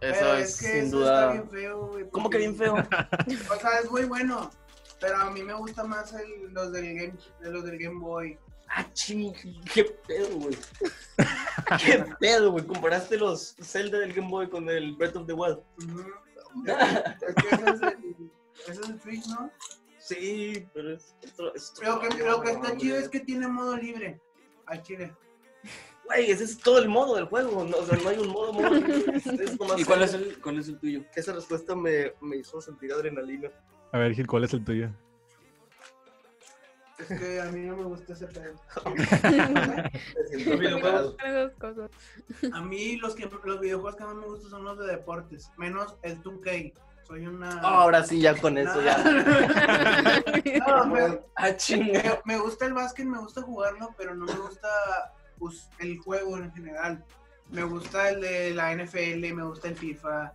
Pero Eso es, que sin eso duda. Está bien feo, güey, ¿Cómo que bien feo? O sea, es muy bueno. Pero a mí me gusta más el- los, del game, de los del Game Boy. Ah, ching, qué pedo, güey. qué pedo, güey. Comparaste los Zelda del Game Boy con el Breath of the Wild. Es que ese es el, ese es el Switch, ¿no? Sí, pero es otro. es otro Lo que, lo está chido es que tiene modo libre. Al chile. Güey, ese es todo el modo del juego. No, o sea, no hay un modo, modo. Es, es nomás ¿Y cuál es el, cuál es el tuyo? Esa respuesta me, me hizo sentir adrenalina. A ver, Gil, ¿cuál es el tuyo? Es que a mí no me gusta ese pedo. A mí los, que, los videojuegos que más me gustan son los de deportes. Menos el 2K. Soy una... Oh, ahora sí, ya con eso, ya. No, me, Ah, me- me gusta el básquet, me gusta jugarlo, pero no me gusta pues, el juego en general. Me gusta el de la NFL, me gusta el FIFA,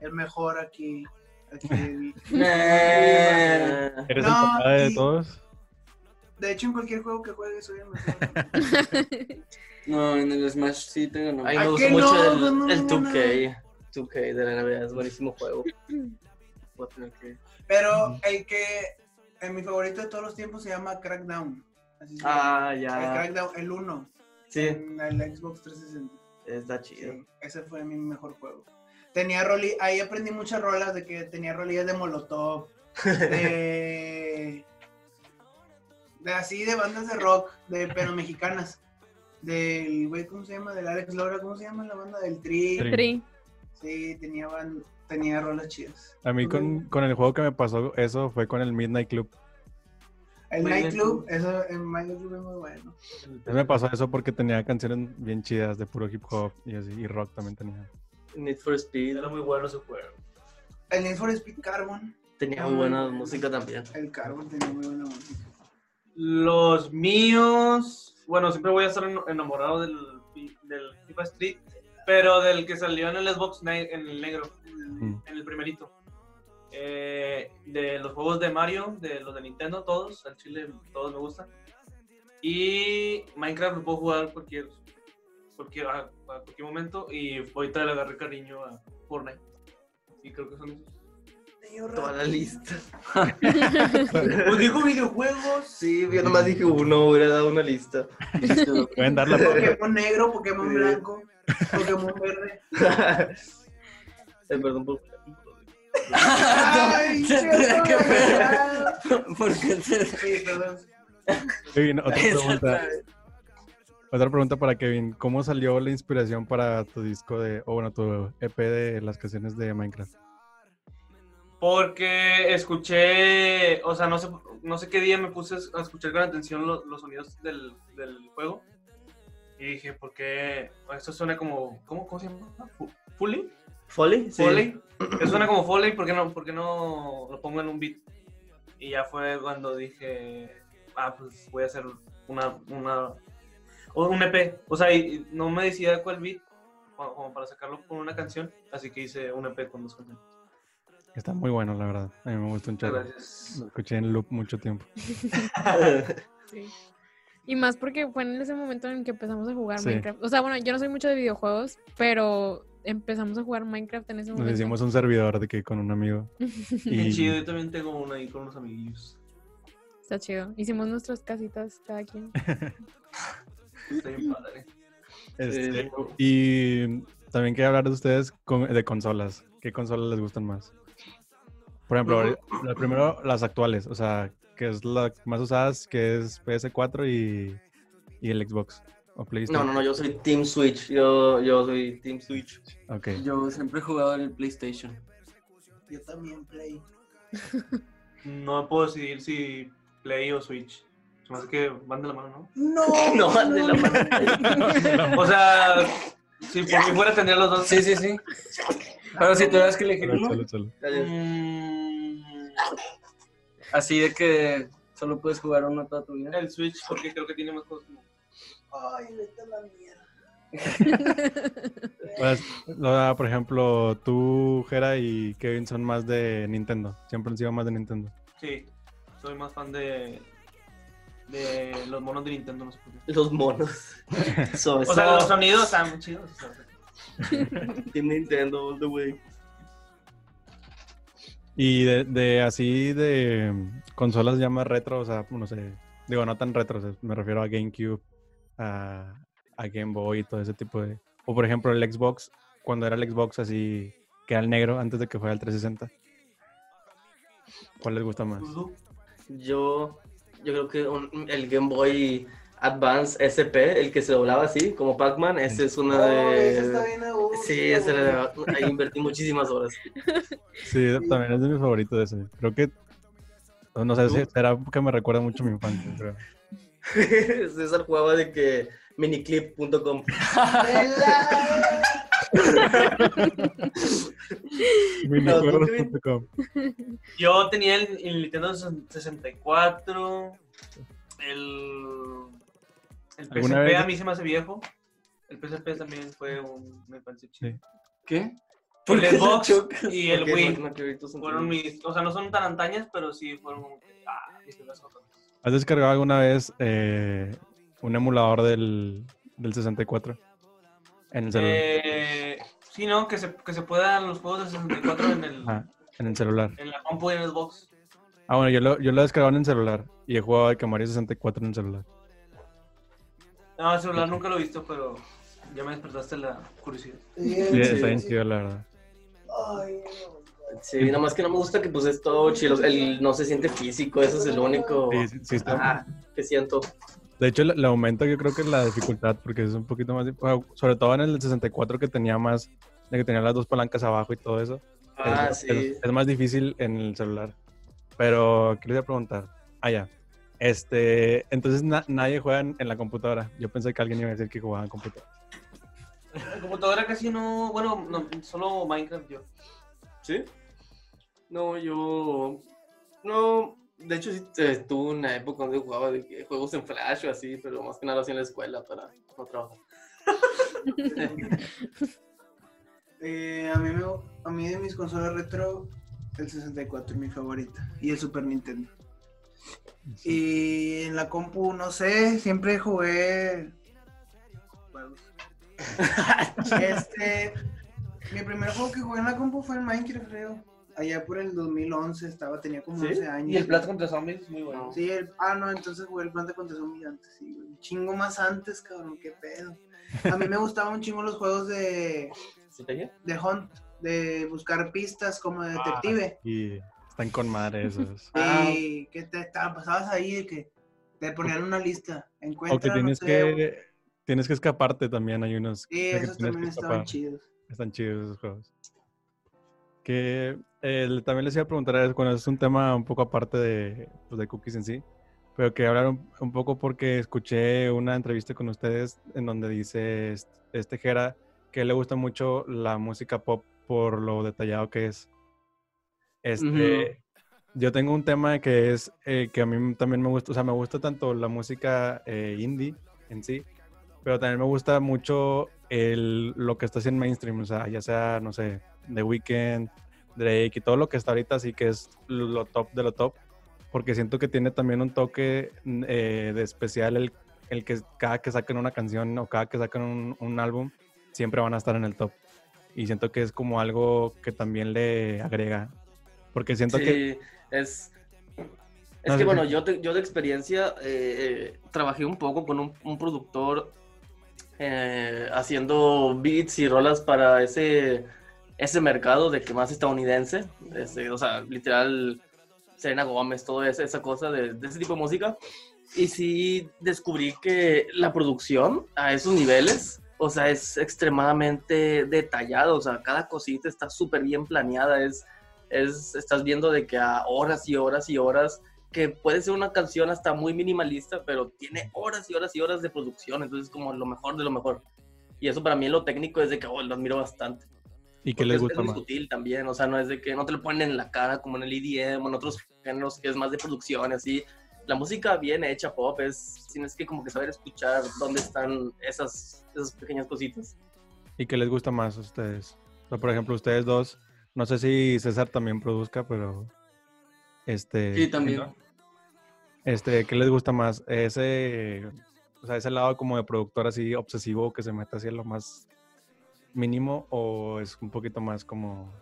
el mejor aquí. aquí el-. ¿Eres No, el papá de y- todos? De hecho, en cualquier juego que juegue soy el mejor. No, en el Smash sí te ganó. A mí ¿A me gusta mucho no? el, No, no, el no, no. 2K. 2K de la NBA, es buenísimo juego. Pero el que, en mi favorito de todos los tiempos se llama Crackdown. Así se llama. Ah, El ya. Crackdown, el 1. Sí, En el Xbox 360. está chido. Sí, ese fue mi mejor juego. Tenía roli ahí aprendí muchas rolas de que tenía rolillas de Molotov, de, de así de bandas de rock, de pero mexicanas. Del güey, ¿cómo se llama? Del Alex Lora, ¿cómo se llama la banda? Del Tri. Tri. Tri. Sí, tenía, ban- tenía rolas chidas. A mí con, con el juego que me pasó eso fue con el Midnight Club. El Muy bien, Nightclub, eso en Nightclub es muy bueno. Me pasó eso porque tenía canciones bien chidas de puro hip hop y así, y rock también tenía. Need for Speed. Era muy bueno ese juego. El Need for Speed Carbon, Tenía muy buena música también. el Carbon tenía muy buena música. Los míos, bueno, siempre voy a estar en- enamorado del, del FIFA Street, pero del que salió en el Xbox ne- en el negro, en el primerito. Eh, de los juegos de Mario, de los de Nintendo, todos, al chile todos me gustan. Y Minecraft lo puedo jugar cualquier, cualquier, a, a cualquier momento y ahorita le agarré cariño a Fortnite. Y creo que son esos. Toda la lista. Pues digo videojuegos. Sí, yo nomás dije uno, hubiera dado una lista. Pueden dar la Pokémon negro, Pokémon Sí. blanco, Pokémon verde. Eh, perdón por... Ay, que ver. Porque. Kevin, otra pregunta. Otra pregunta para Kevin. ¿Cómo salió la inspiración para tu disco de, o bueno, tu EP de las canciones de Minecraft? Porque escuché, o sea, no sé, no sé qué día me puse a escuchar con atención lo- los sonidos del, del juego. Y dije, ¿por qué? Esto suena como, ¿cómo, cómo se llama? Fu- ¿Fully? ¿Foley? Sí. ¿Foley? Suena como Foley, ¿por qué, no, ¿por qué no lo pongo en un beat? Y ya fue cuando dije, ah, pues voy a hacer una, una, o un EP. O sea, y- no me decía cuál beat, como para sacarlo con una canción, así que hice un EP con dos canciones. Está muy bueno, la verdad. A mí me gustó un chorro. gracias. Lo escuché en loop mucho tiempo. Sí. Y más porque fue en ese momento en que empezamos a jugar Sí. Minecraft. O sea, bueno, yo no soy mucho de videojuegos, pero empezamos a jugar Minecraft en ese Nos momento. hicimos un servidor de que con un amigo. Qué Y chido, yo también tengo una ahí con unos amiguillos. Está chido. Hicimos nuestras casitas cada quien. Está bien padre. este, Eh, Y también quería hablar de ustedes con- de consolas. ¿Qué consolas les gustan más? Por ejemplo, la- primero las actuales, o sea, que es la más usadas, que es PS4 y, y el Xbox o No, PlayStation. no, no, yo soy Team Switch. Yo, yo soy Team Switch. Ok. Yo siempre he jugado en el PlayStation. Yo también play. No puedo decidir si Play o Switch. Hace que van de la mano, No, No, van de la ¿no? O sea, si por mí fuera tendría los dos. Sí, sí, sí. Pero si tuvieras que elegir uno, así de que solo puedes jugar uno toda tu vida. el Switch, porque creo que tiene más cosas. Ay, vete a la mierda. Pues, lo- por ejemplo, tú, Jera y Kevin son más de Nintendo. Siempre han sido más de Nintendo. Sí, soy más fan de, de los monos de Nintendo, no sé por qué. Los monos. So, O sea, los sonidos están muy chidos. o sea, Team Nintendo all the way. Y de, de así de consolas ya más retro, o sea, no sé, digo, no tan retro, me refiero a GameCube, a, a Game Boy y todo ese tipo de... O por ejemplo el Xbox, cuando era el Xbox así, que era el negro antes de que fuera el 360. ¿Cuál les gusta más? Yo, yo creo que un- el Game Boy Advance SP, el que se doblaba así, como Pac-Man, ese es una Oh, ese está de... bien a gusto. Sí, ese era- ahí invertí muchísimas horas. Sí, también es de mis favoritos ese. Creo que, no sé, si será que me recuerda mucho a mi infancia, creo. César jugaba de que miniclip.com. Minijuegos.com. Yo tenía el, el Nintendo 64, el, el ¿Alguna PSP vez- a mí se me hace viejo. El PSP también fue un, me parece chido. Sí. ¿Qué? El Xbox y el Wii fueron mis, o sea, no son tan antañas, pero sí fueron como que, ah, mis primeras cosas. ¿Has descargado alguna vez eh, un emulador del, del 64? En el celular. Eh, sí, no, que se, que se puedan los juegos de 64 en el, Ah, en el celular. en la compu y en el Xbox. Ah, bueno, yo lo, yo lo descargaba en el celular y he jugado de Mario 64 en el celular. No, el celular nunca lo he visto, pero ya me despertaste la curiosidad. Sí, está bien chido, la verdad. Ay, Sí, nada más que no me gusta que pues es todo chido. El, no se siente físico, eso es el único Sí, sí, sí está- ah, que siento. De hecho, le, aumenta yo creo que la dificultad porque es un poquito más... sobre todo en el 64 que tenía más... De que tenía las dos palancas abajo y todo eso. Ah, es, sí. es- es más difícil en el celular. Pero, ¿qué les iba a preguntar? Ah, ya. Este, entonces na- nadie juega en, en la computadora. Yo pensé que alguien iba a decir que jugaba en computadora. En computadora casi no. Bueno, no, solo Minecraft yo. ¿Sí? No, yo. No. De hecho, sí eh, tuve una época donde jugaba de que juegos en Flash o así, pero más que nada así en la escuela para no trabajar. Eh, a, mí me, a mí de mis consolas retro, el 64 es mi favorita. Y el Super Nintendo. Y en la compu, no sé, siempre jugué. este. Mi primer juego que jugué en la compu fue el Minecraft, creo. Allá por el 2011 estaba, tenía como ¿Sí? 11 años. Y el Plata contra Zombies, muy bueno. Sí, el, ah, no, entonces jugué el Planta contra Zombies antes, sí. Un chingo más antes, cabrón, qué pedo. A mí me gustaban un chingo los juegos de, ¿Sí de Hunt, de buscar pistas como de detective. Y están con madre esos. Y que te, pasabas ahí de que te ponían una lista. Encuentra, O que tienes no sé, que... Tienes que escaparte también, hay unos... Sí, esos también estaban chidos. Están chidos esos juegos. Que eh, también les iba a preguntar, es- bueno, es un tema un poco aparte de, pues, de cookies en sí, pero que hablar un, un poco porque escuché una entrevista con ustedes en donde dice est- este Jera que le gusta mucho la música pop por lo detallado que es. Este, Yo tengo un tema que es eh, que a mí también me gusta, o sea, me gusta tanto la música eh, indie en sí, pero también me gusta mucho el, lo que está haciendo mainstream, o sea, ya sea, no sé, The Weeknd, Drake y todo lo que está ahorita, así que es lo top de lo top, porque siento que tiene también un toque mm, eh, de especial el, el que cada que saquen una canción o cada que saquen un, un álbum, siempre van a estar en el top. Y siento que es como algo que también le agrega, porque siento Sí, que... es. Es No, que sí, bueno, yo de, yo de experiencia eh, eh, trabajé un poco con un, un productor eh, haciendo beats y rolas para ese, ese mercado de que más estadounidense. ese, o sea, literal, Selena Gómez, toda esa, esa cosa de, de ese tipo de música. Y sí descubrí que la producción a esos niveles, o sea, es extremadamente detallado. O sea, cada cosita está súper bien planeada. Es, es, estás viendo de que a horas y horas y horas, que puede ser una canción hasta muy minimalista, pero tiene horas y horas y horas de producción, entonces como lo mejor de lo mejor. Y eso para mí en lo técnico es de que oh, lo admiro bastante. ¿Y qué Porque les es, gusta es más? sutil también, o sea, no es de que no te lo ponen en la cara como en el EDM o en otros géneros que es más de producción así. La música bien hecha pop es, tienes que como que saber escuchar dónde están esas, esas pequeñas cositas. ¿Y qué les gusta más a ustedes? O sea, por ejemplo, ustedes dos, no sé si César también produzca, pero este, Sí, también. este, ¿qué les gusta más? Ese, o sea, ese lado como de productor así obsesivo que se mete hacia lo más mínimo o es un poquito más como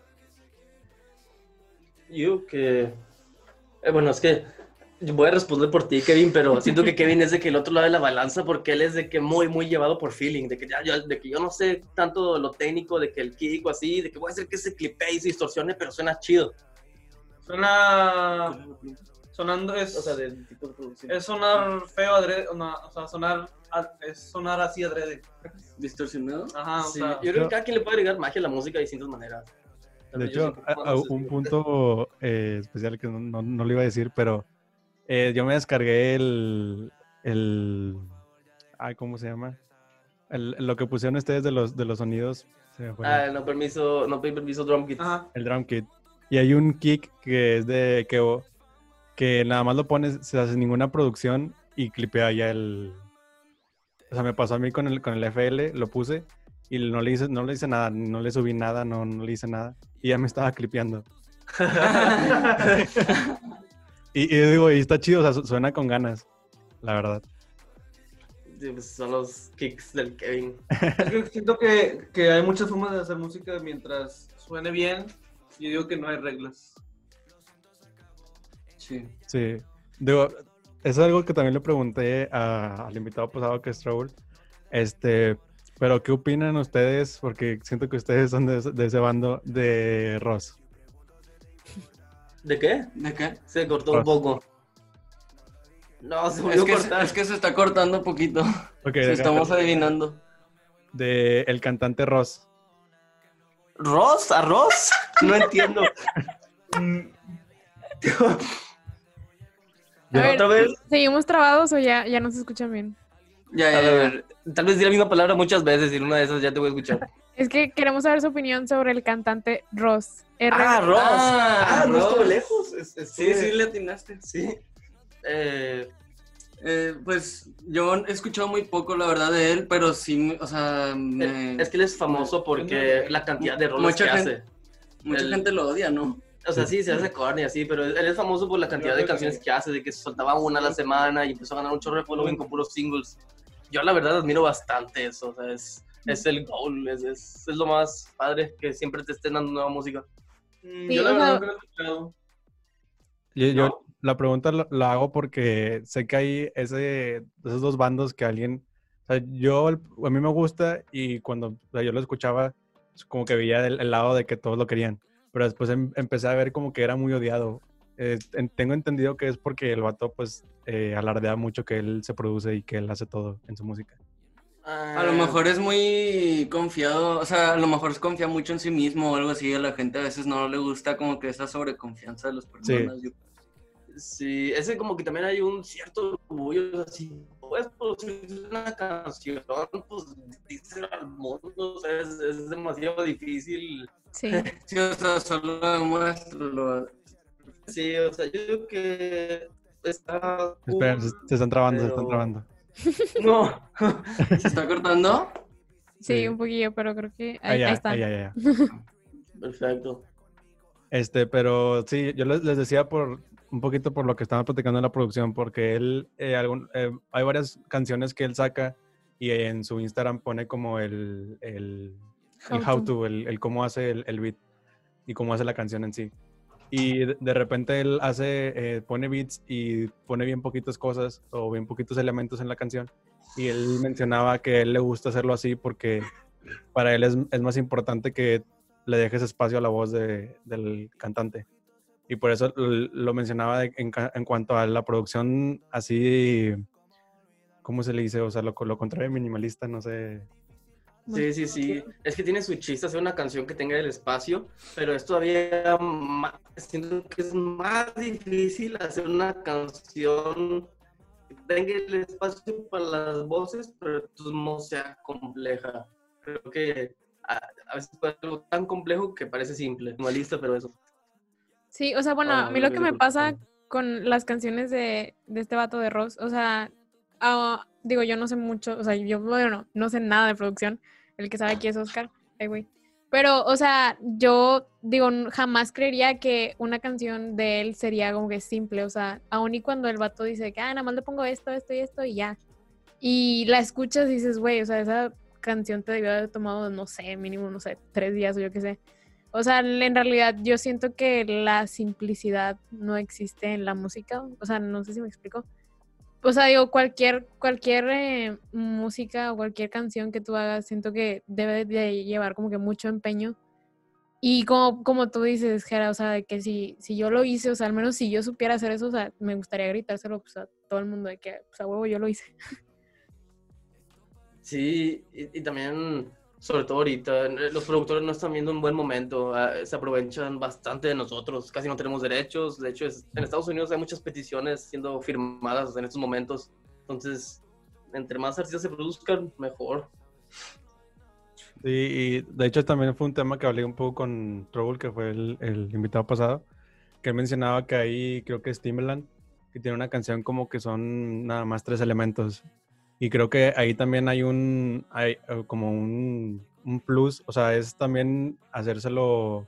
Yo que... eh, bueno, es que voy a responder por ti, Kevin, pero siento que Kevin es de que el otro lado de la balanza porque él es de que muy, muy llevado por feeling, de que, ya, yo, de que yo no sé tanto lo técnico, de que el kick o así, de que voy a hacer que se clipee y se distorsione, pero suena chido. Suena. Sonando es. O sea, del tipo de producción. Es sonar feo adrede. no, o sea, sonar. Es sonar así adrede. Distorsionado. Ajá, o Sí, sea. yo creo que cada quien le puede agregar magia a la música de distintas maneras. De hecho, a- a- un punto eh, especial que no, no- no lo iba a decir, pero eh, yo me descargué el, el, ay, ¿cómo se llama? El, lo que pusieron ustedes de los, de los sonidos, se me fue. Ah, no permiso, no pedí permiso drum kit. Ajá. el drum kit. Y hay un kick que es de Kevo, que nada más lo pones, se hace ninguna producción y clipea ya el... O sea, me pasó a mí con el, con el FL, lo puse y no le hice, no le hice nada, no le subí nada, no, no le hice nada. Y ya me estaba clipeando. Y, y digo, y está chido, o sea, su- suena con ganas, la verdad. Sí, pues, son los kicks del Kevin. Es que siento que, que hay muchas formas de hacer música mientras suene bien. Yo digo que no hay reglas. Sí. Sí. Digo, es algo que también le pregunté a- al invitado pasado que es Raúl. Este, pero ¿qué opinan ustedes? Porque siento que ustedes son de, ese- de ese bando de Ross. ¿De qué? ¿De qué? Se cortó un Ross. poco. No, se Es volvió que, a se- cortar. es que se está cortando poquito. Ok, Se de- estamos adivinando. de el cantante Ross. ¿Ross? ¿Arroz? No entiendo. A ver, ¿Otra vez? ¿Seguimos trabados o ya, ya no se escuchan bien? Ya, A ya, ya. ver, tal vez di la misma palabra muchas veces y en una de esas ya te voy a escuchar. Es que queremos saber su opinión sobre el cantante Ross. R Ah, Ross. Ah, Ah, no estuve Ross. lejos. Es- Sí, estuve- sí, le atinaste. Sí. Eh, Eh, pues yo he escuchado muy poco, la verdad, de él, pero sí, o sea, me- es que él es famoso porque la cantidad de roles Mucha que gente- hace. mucha el- gente lo odia, ¿no? O sea, sí, se hace corny así, pero él es famoso por la cantidad de canciones que hace, de que soltaba una a la semana y empezó a ganar un chorro de following con puros singles. Yo la verdad admiro bastante eso, o sea, es, es el goal, es, es, es lo más padre que siempre te estén dando nueva música. Mm, Sí, yo la verdad sea- nunca lo he escuchado. Yo, yo No. la pregunta la, la hago porque sé que hay ese, esos dos bandos que alguien, o sea, yo, a mí me gusta y cuando o sea, yo lo escuchaba, es como que veía el, el lado de que todos lo querían, pero después em- empecé a ver como que era muy odiado. Eh, en- tengo entendido que es porque el vato pues eh, alardea mucho que él se produce y que él hace todo en su música. A lo mejor es muy confiado, o sea, a lo mejor confía mucho en sí mismo o algo así, a la gente a veces no le gusta como que esa sobreconfianza de las personas. yo- Sí, ese como que también hay un cierto orgullo, así, pues, producir una canción, pues, díselo al mundo, o sea, es, es demasiado difícil. Sí. Sí, o sea, solo demuéstralo. Sí, o sea, yo digo que está... Espera, se, se están trabando, se están trabando. No, ¿Se está cortando? Sí, Sí. un poquillo, pero creo que Ah, ahí, ya, ahí está. ah, ya, ya, ya. perfecto. Este, pero sí, yo les, les decía por un poquito por lo que estaban platicando en la producción, porque él, eh, algún- eh, hay varias canciones que él saca y en su Instagram pone como el, el, el How how to, el, el cómo hace el, el beat y cómo hace la canción en sí. Y de, repente él hace, eh, pone beats y pone bien poquitas cosas o bien poquitos elementos en la canción. Y él mencionaba que a él le gusta hacerlo así porque para él es, es más importante que le dejes espacio a la voz de- del cantante. Y por eso lo mencionaba de- en, en cuanto a la producción así, ¿cómo se le dice? O sea, lo, lo contrario minimalista, no sé. Sí, sí, sí. Es que tiene su chiste hacer una canción que tenga el espacio, pero es todavía más, siento que es más difícil hacer una canción que tenga el espacio para las voces, pero modos sea compleja. Creo que a, a veces puede ser algo tan complejo que parece simple, minimalista, pero eso. Sí, o sea, bueno, Ah, a mí lo que me pasa con las canciones de, de este vato de Ross, o sea, ah, digo, yo no sé mucho, o sea, yo, bueno, no sé nada de producción, el que sabe aquí es Oscar, ay, güey. Pero, o sea, yo digo, jamás creería que una canción de él sería como que simple, o sea, aun y cuando el vato dice que, ah, nada más le pongo esto, esto y esto y ya. Y la escuchas y dices, güey, o sea, esa canción te debió haber tomado, no sé, mínimo, no sé, tres días o yo qué sé. O sea, en realidad yo siento que la simplicidad no existe en la música. O sea, no sé si me explico. O sea, digo, cualquier, cualquier eh, música o cualquier canción que tú hagas, siento que debe de llevar como que mucho empeño. Y como, como tú dices, Jera, o sea, de que si, si yo lo hice, o sea, al menos si yo supiera hacer eso, o sea, me gustaría gritárselo pues, a todo el mundo de que, pues a huevo, yo lo hice. Sí, y, y también, sobre todo ahorita, eh, los productores no están viendo un buen momento, ah, se aprovechan bastante de nosotros, casi no tenemos derechos, de hecho es- en Estados Unidos hay muchas peticiones siendo firmadas en estos momentos, entonces, entre más artistas se produzcan, mejor. Sí, y de hecho también fue un tema que hablé un poco con Trouble, que fue el, el invitado pasado, que él mencionaba que ahí creo que es Timbaland, que tiene una canción como que son nada más tres elementos. Y creo que ahí también hay un, hay eh, como un, un plus, o sea, es también hacérselo,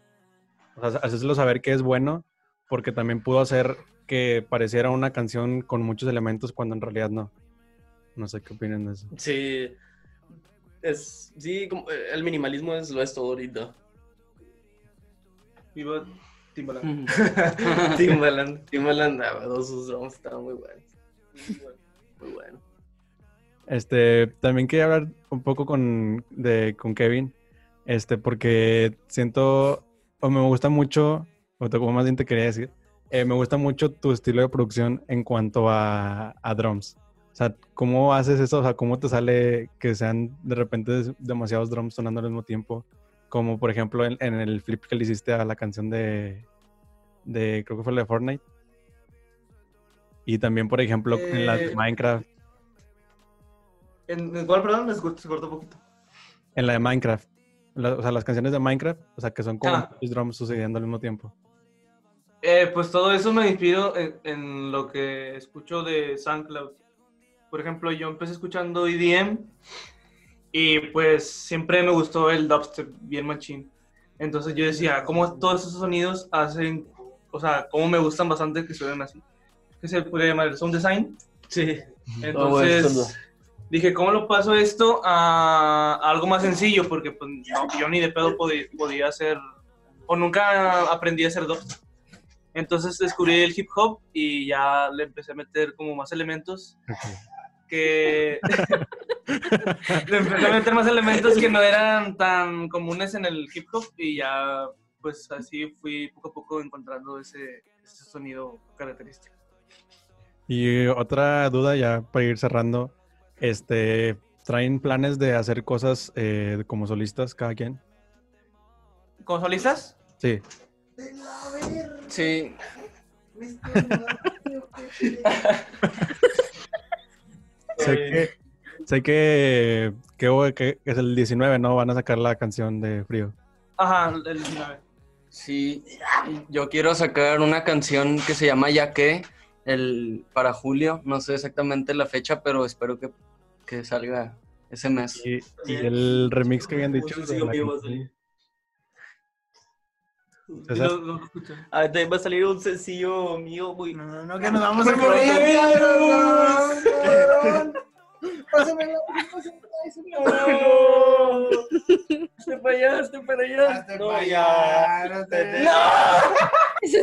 o sea, hacérselo saber que es bueno, porque también pudo hacer que pareciera una canción con muchos elementos cuando en realidad no. No sé qué opinan de eso. Sí, es, sí, como, eh, el minimalismo es lo es todo ahorita. Iba- Timbaland. Timbaland, Timbaland, todos sus drums estaban muy buenos. Muy bueno. Muy bueno. Este, también quería hablar un poco con, de, con Kevin, este, porque siento, o me gusta mucho, o como más bien te quería decir, eh, me gusta mucho tu estilo de producción en cuanto a, a drums. O sea, ¿cómo haces eso? O sea, ¿cómo te sale que sean de repente demasiados drums sonando al mismo tiempo? Como por ejemplo en, en el flip que le hiciste a la canción de, de, creo que fue la de Fortnite. Y también, por ejemplo, en la de Eh, Minecraft. ¿En, cuál, perdón? Se cortó, un poquito. En la de Minecraft. La- o sea, las canciones de Minecraft, o sea, que son como Ah. drums sucediendo al mismo tiempo. Eh, pues todo eso me inspiro en, en lo que escucho de SoundCloud. Por ejemplo, yo empecé escuchando EDM y pues siempre me gustó el dubstep bien machín. Entonces yo decía, ¿cómo todos esos sonidos hacen, o sea, cómo me gustan bastante que suenen así? ¿Qué se puede llamar? ¿El sound design? Sí. Entonces bueno, dije, ¿cómo lo paso esto a, a algo más sencillo? Porque pues, no, yo ni de pedo podía, podía hacer, o nunca aprendí a hacer dubstep. Entonces descubrí el hip hop y ya le empecé a meter como más elementos que... le empecé a meter más elementos que no eran tan comunes en el hip hop y ya pues así fui poco a poco encontrando ese, ese sonido característico. Y otra duda ya para ir cerrando, este, ¿traen planes de hacer cosas eh, como solistas cada quien? ¿Con solistas? Sí. Sí, Sé que, sé que, que, hoy- que es el 19, ¿no? Van a sacar la canción de Frío. Ajá, el 19. sí. Yo quiero sacar una canción que se llama Ya que, el, para julio. No sé exactamente la fecha, pero espero que, que salga ese mes. Y, y el remix que habían dicho. A. Ah, también va a salir un sencillo mío muy... No, no, no, que nos vamos a correr. Pásame la pásame la- Hazte para allá, allá. Hazte No, no te-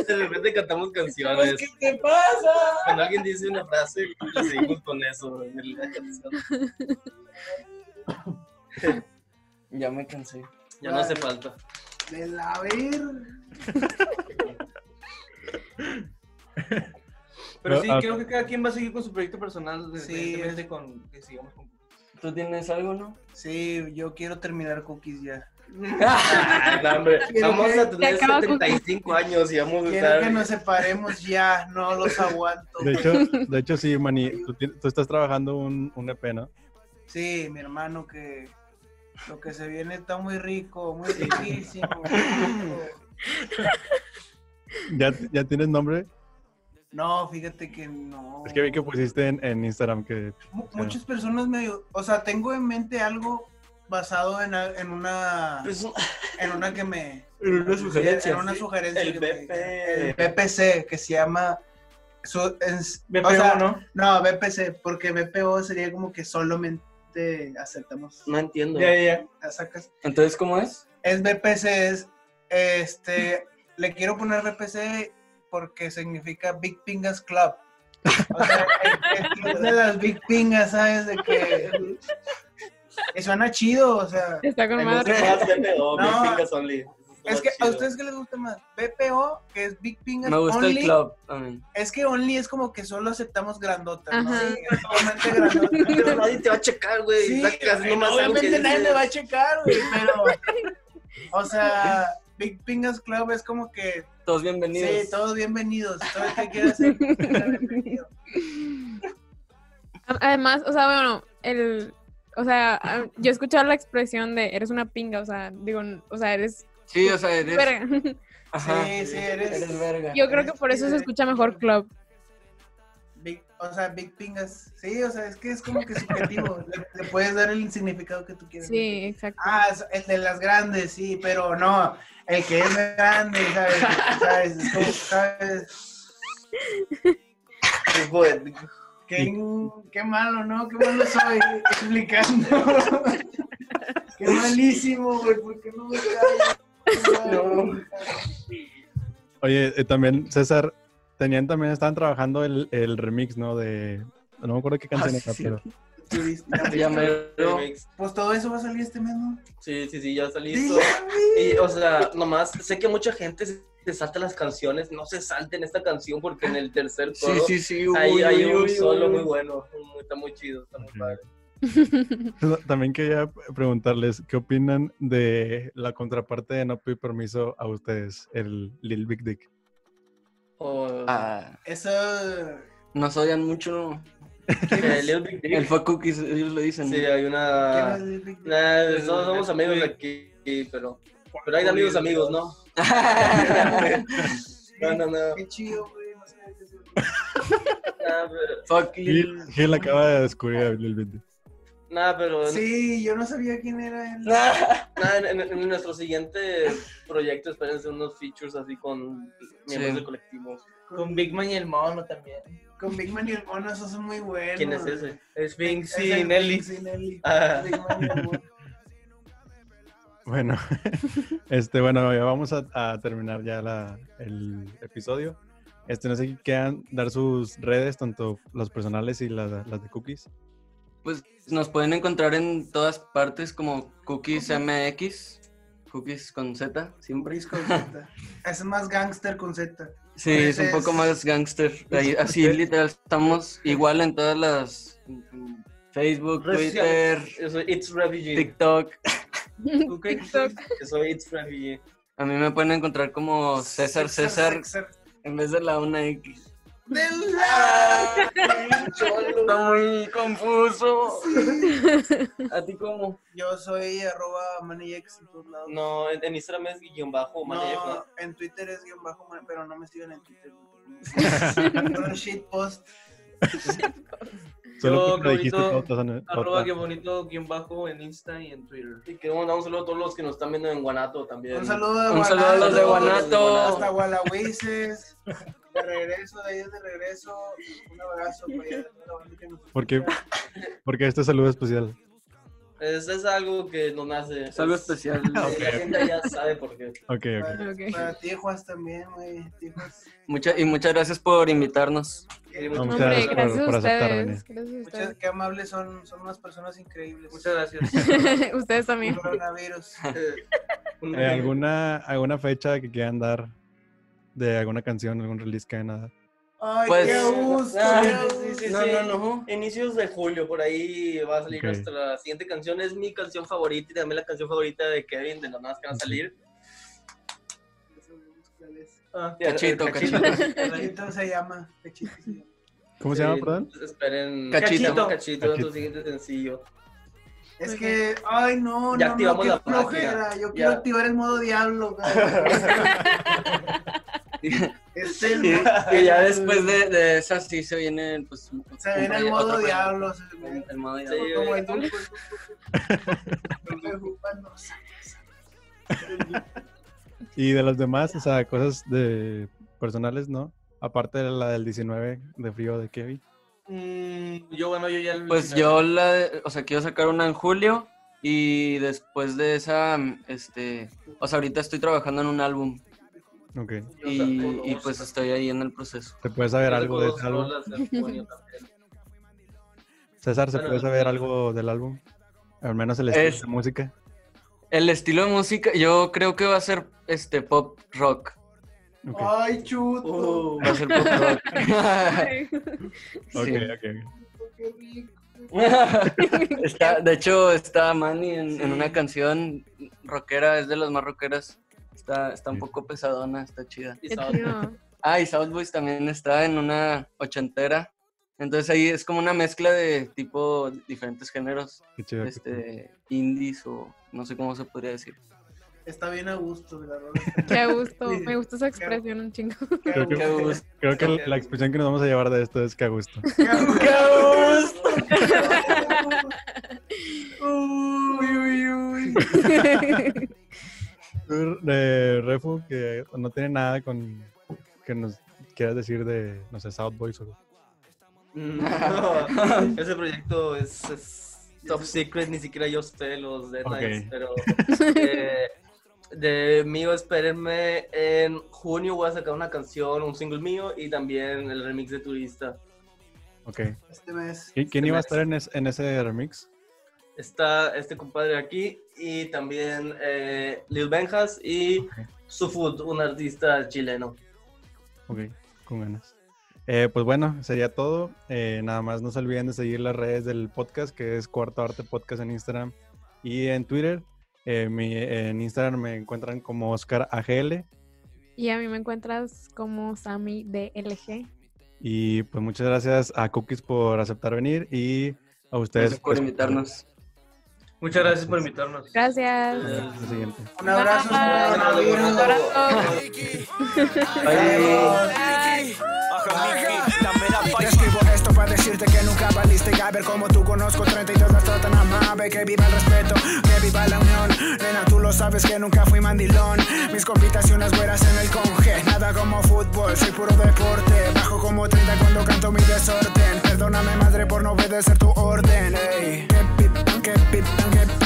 De repente cantamos canciones. ¿Qué te pasa? Cuando alguien dice una frase, le seguimos con eso en la canción. Ya me cansé. Ya no hace falta. De la ver. Pero No, sí, ah. creo que cada quien va a seguir con su proyecto personal, Sí. independientemente con que sigamos con... ¿Tú tienes algo, no? Sí, yo quiero terminar cookies ya. Ah, no, hombre, Vamos que- a tener acaba con- 75 años y vamos a Quiero estar. que nos separemos ya, no los aguanto. De hecho, de hecho sí, Mani, tú estás trabajando un, un EP, ¿no? Sí, mi hermano, que lo que se viene está muy rico, muy riquísimo. ¿Ya, ¿Ya tienes nombre? No, fíjate que no. Es que vi que pusiste en, en Instagram que... Mu- Muchas personas me... O sea, tengo en mente algo basado en, en una... Pues, En una que me... En una sugerencia, En una sí. sugerencia. El que me- el BPC, que se llama... su- es- BPO, o sea, ¿no? No, BPC, porque BPO sería como que solamente aceptamos. no entiendo. Ya, ya, ya. sacas. Entonces, ¿cómo es? Es BPC, es... Este... Le quiero poner BPC porque significa Big Pingas Club. O sea, el, el club de las Big Pingas, ¿sabes? De que... que suena chido, o sea... Está con más BPO, No. Big Fingers Only. Es que a ustedes qué les gusta más, BPO, que es Big Pingas Me gusta Only. el club también. Es que Only es como que solo aceptamos grandotas, ¿no? Sí, grandotas. Pero nadie te va a checar, güey. Sí, más que obviamente nadie me va a checar, güey, pero... O sea, Big Pingas Club es como que... Todos bienvenidos. Sí, todos bienvenidos. Todo el que quiera Además, o sea, bueno, el, o sea, yo he escuchado la expresión de eres una pinga, o sea, digo, o sea, eres Sí, o sea, eres. verga. Ajá. Sí, sí, eres- Eres verga. Yo creo que por eso se escucha mejor club. Big- o sea, Big Pingas. Sí, o sea, es que es como que subjetivo. le, le puedes dar el significado que tú quieras. Sí, exacto. Ah, el de las grandes, sí, pero no, el que es grande, ¿sabes? ¿Sabes? Como, ¿sabes? Es poético. Qué, qué malo, ¿no? Qué malo soy explicando. qué malísimo, güey, ¿por qué no me callas? No. Oye, eh, también, César, tenían también, estaban trabajando el, el remix, ¿no? De, no me acuerdo qué canción Ah, era, sí, pero... Ya me-. Pues todo eso va a salir este mes, ¿no? Sí, sí, sí, ya. Dile, güey. Y, o sea, nomás sé que mucha gente se, salta las canciones. No se salten esta canción porque en el tercer Sí, coro sí, sí. hay, uy, hay uy, un solo uy. muy bueno. muy- está muy chido, está muy padre. También quería preguntarles, ¿qué opinan de la contraparte de No Pedí Permiso a ustedes, el Lil Big Dick? O, Ah, Eso. nos odian mucho. Eh. El fuck cookies, ellos lo dicen. Sí, hay ¿Quién una. Nah, El- somos, amigos aquí, pero. Pero hay de amigos, amigos, ¿no? No, no, no. Qué chido, güey. No sé qué es Nah, pero, fuck Gil. Gil acaba de descubrir a Lil Big Dick. nah, pero Sí, yo no sabía quién era él. nah, en, en- en nuestro siguiente proyecto espérense unos features así con miembros Sí. del colectivo. Con Big Man y el mono también. Con Big Man y el mono, esos son muy buenos. ¿Quién es ese? Es y el Nelly. Nelly. Ah. Big Man y el mono. Bueno, este, bueno, ya vamos a, a terminar ya la, el episodio. Este, no sé si quieran dar sus redes, tanto las personales y las, las de Cookies. Pues nos pueden encontrar en todas partes como Cookies MX. Cookies con Z, siempre. Cookies con Z. Es más gangster con Z. Sí, es un poco más gangster. Ahí- así literal, estamos igual en todas las Facebook, Twitter, It's Refugee. TikTok. TikTok. Yo soy It's Refugee. A mí me pueden encontrar como César César en vez de la una X. Está muy confuso. ¿A ti cómo? Yo soy arroba maniax en todos lados. No, en, Instagram es guion bajo, No, Maniac, ¿no? en Twitter es guion bajo, pero no me sigan en Twitter. Puro shit post. Solo qué dijiste bonito, todas en- Arroba que bonito, guion bajo en Insta y en Twitter. Y queremos mandar un saludo a todos los que nos están viendo en Guanato también. Un saludo a Un saludo a los de Guanato. Hasta Gualahuises. De regreso, de ahí es de regreso. Un abrazo para allá, toda la banda que nos ¿Por qué? escucha. Porque este saludo especial. Es, es algo que nos nace. Es algo Es- especial. La gente ya sabe por qué. Ok, ok. Para, para Tijuas también, güey. Tijuas. Mucha, y muchas gracias por invitarnos. Sí, No, muchas Hombre, gracias por- gracias por aceptar. Gracias Muchas, qué amables son, son unas personas increíbles. Muchas gracias. Ustedes también. Coronavirus. Eh, ¿alguna, ¿Alguna fecha que quieran dar de alguna canción, algún release que vayan a dar? Ay, Pues- qué gusto. Ah, sí, sí, No, sí. no, no. Inicios de julio, por ahí va a salir nuestra siguiente canción. Es mi canción favorita y también la canción favorita de Kevin, de las nuevas que van a salir. Ah, Cachito, cachito. Cachito se llama. Cachito se llama. ¿Cómo se llama, perdón? entonces Esperen. Cachito. Cachito, Cachito. siguiente sencillo. Es que, ay, no, Ya no, activamos no, la flojera. Yo Ya. quiero activar el modo diablo. cabrón. este Y, ya después de, de esa sí se viene pues se viene el modo diablo. se viene- El modo Sí, diablo. Como el dulce. El Jupa no sabe. Y de los demás, o sea, cosas de personales, ¿no? Aparte de la del 19 de frío de Kevin. Mm, yo, bueno, yo ya. Pues yo la, o sea, quiero sacar una en julio y después de esa, este, o sea, ahorita estoy trabajando en un álbum Y, y dos. pues estoy ahí en el proceso. ¿Se puede saber algo de ese álbum? César, ¿se Bueno, puede saber algo del álbum? Al menos el estilo Es- de música. El estilo de música, yo creo que va a ser este pop rock. Ok, Ay, chuto. Uh, Va a ser pop rock. ok, Sí. ok. Qué rico. Está, de hecho, está Manny en, en una canción rockera, es de las más rockeras. Está, está un poco pesadona, está chida. y Qué. Ah, y South Boys también está en una ochentera. Entonces ahí es como una mezcla de tipo diferentes géneros, Qué chido. qué chido. este, indies o no sé cómo se podría decir. Está bien a gusto la rola. Qué gusto. Sí. Me gusta esa expresión un chingo. Qué a Creo que- Qué gusto. gusto. Creo que la expresión que nos vamos a llevar de esto es que a gusto. Qué a gusto. Uy, uy, uy. Eh, Refu, que no tiene nada con que nos quieras decir de, no sé, South Boys o... Mm, no, ese proyecto es, es top secret, ni siquiera yo sé los detalles, Ok. pero eh, De mío, espérenme, en junio voy a sacar una canción, un single mío y también el remix de Turista. Ok. Este mes. ¿Qui- ¿Quién Este iba a mes. estar en, es- en ese remix? Está este compadre aquí y también eh, Lil Benjas y Ok. Sufut, un artista chileno. Ok, con ganas. Eh, pues bueno, sería todo. Eh, nada más no se olviden de seguir las redes del podcast, que es Cuarto Arte Podcast en Instagram y en Twitter. Eh, mi- en Instagram me encuentran como Oscar AGL. Y a mí me encuentras como Sammy DLG. Y pues muchas gracias a Cookies por aceptar venir y a ustedes Gracias por pues, invitarnos. Muchas gracias por invitarnos. Gracias. Un abrazo. Un abrazo. escribo esto para decirte que nunca valiste y a ver como tú conozco 32 hasta tan amable Que viva el respeto, que viva la unión Nena, tú lo sabes que nunca fui mandilón Mis compitaciones güeras en el conge Nada como fútbol, soy puro deporte Bajo como 30 cuando canto mi desorden Perdóname madre por no obedecer tu orden ey. Que pipan, que pipan, que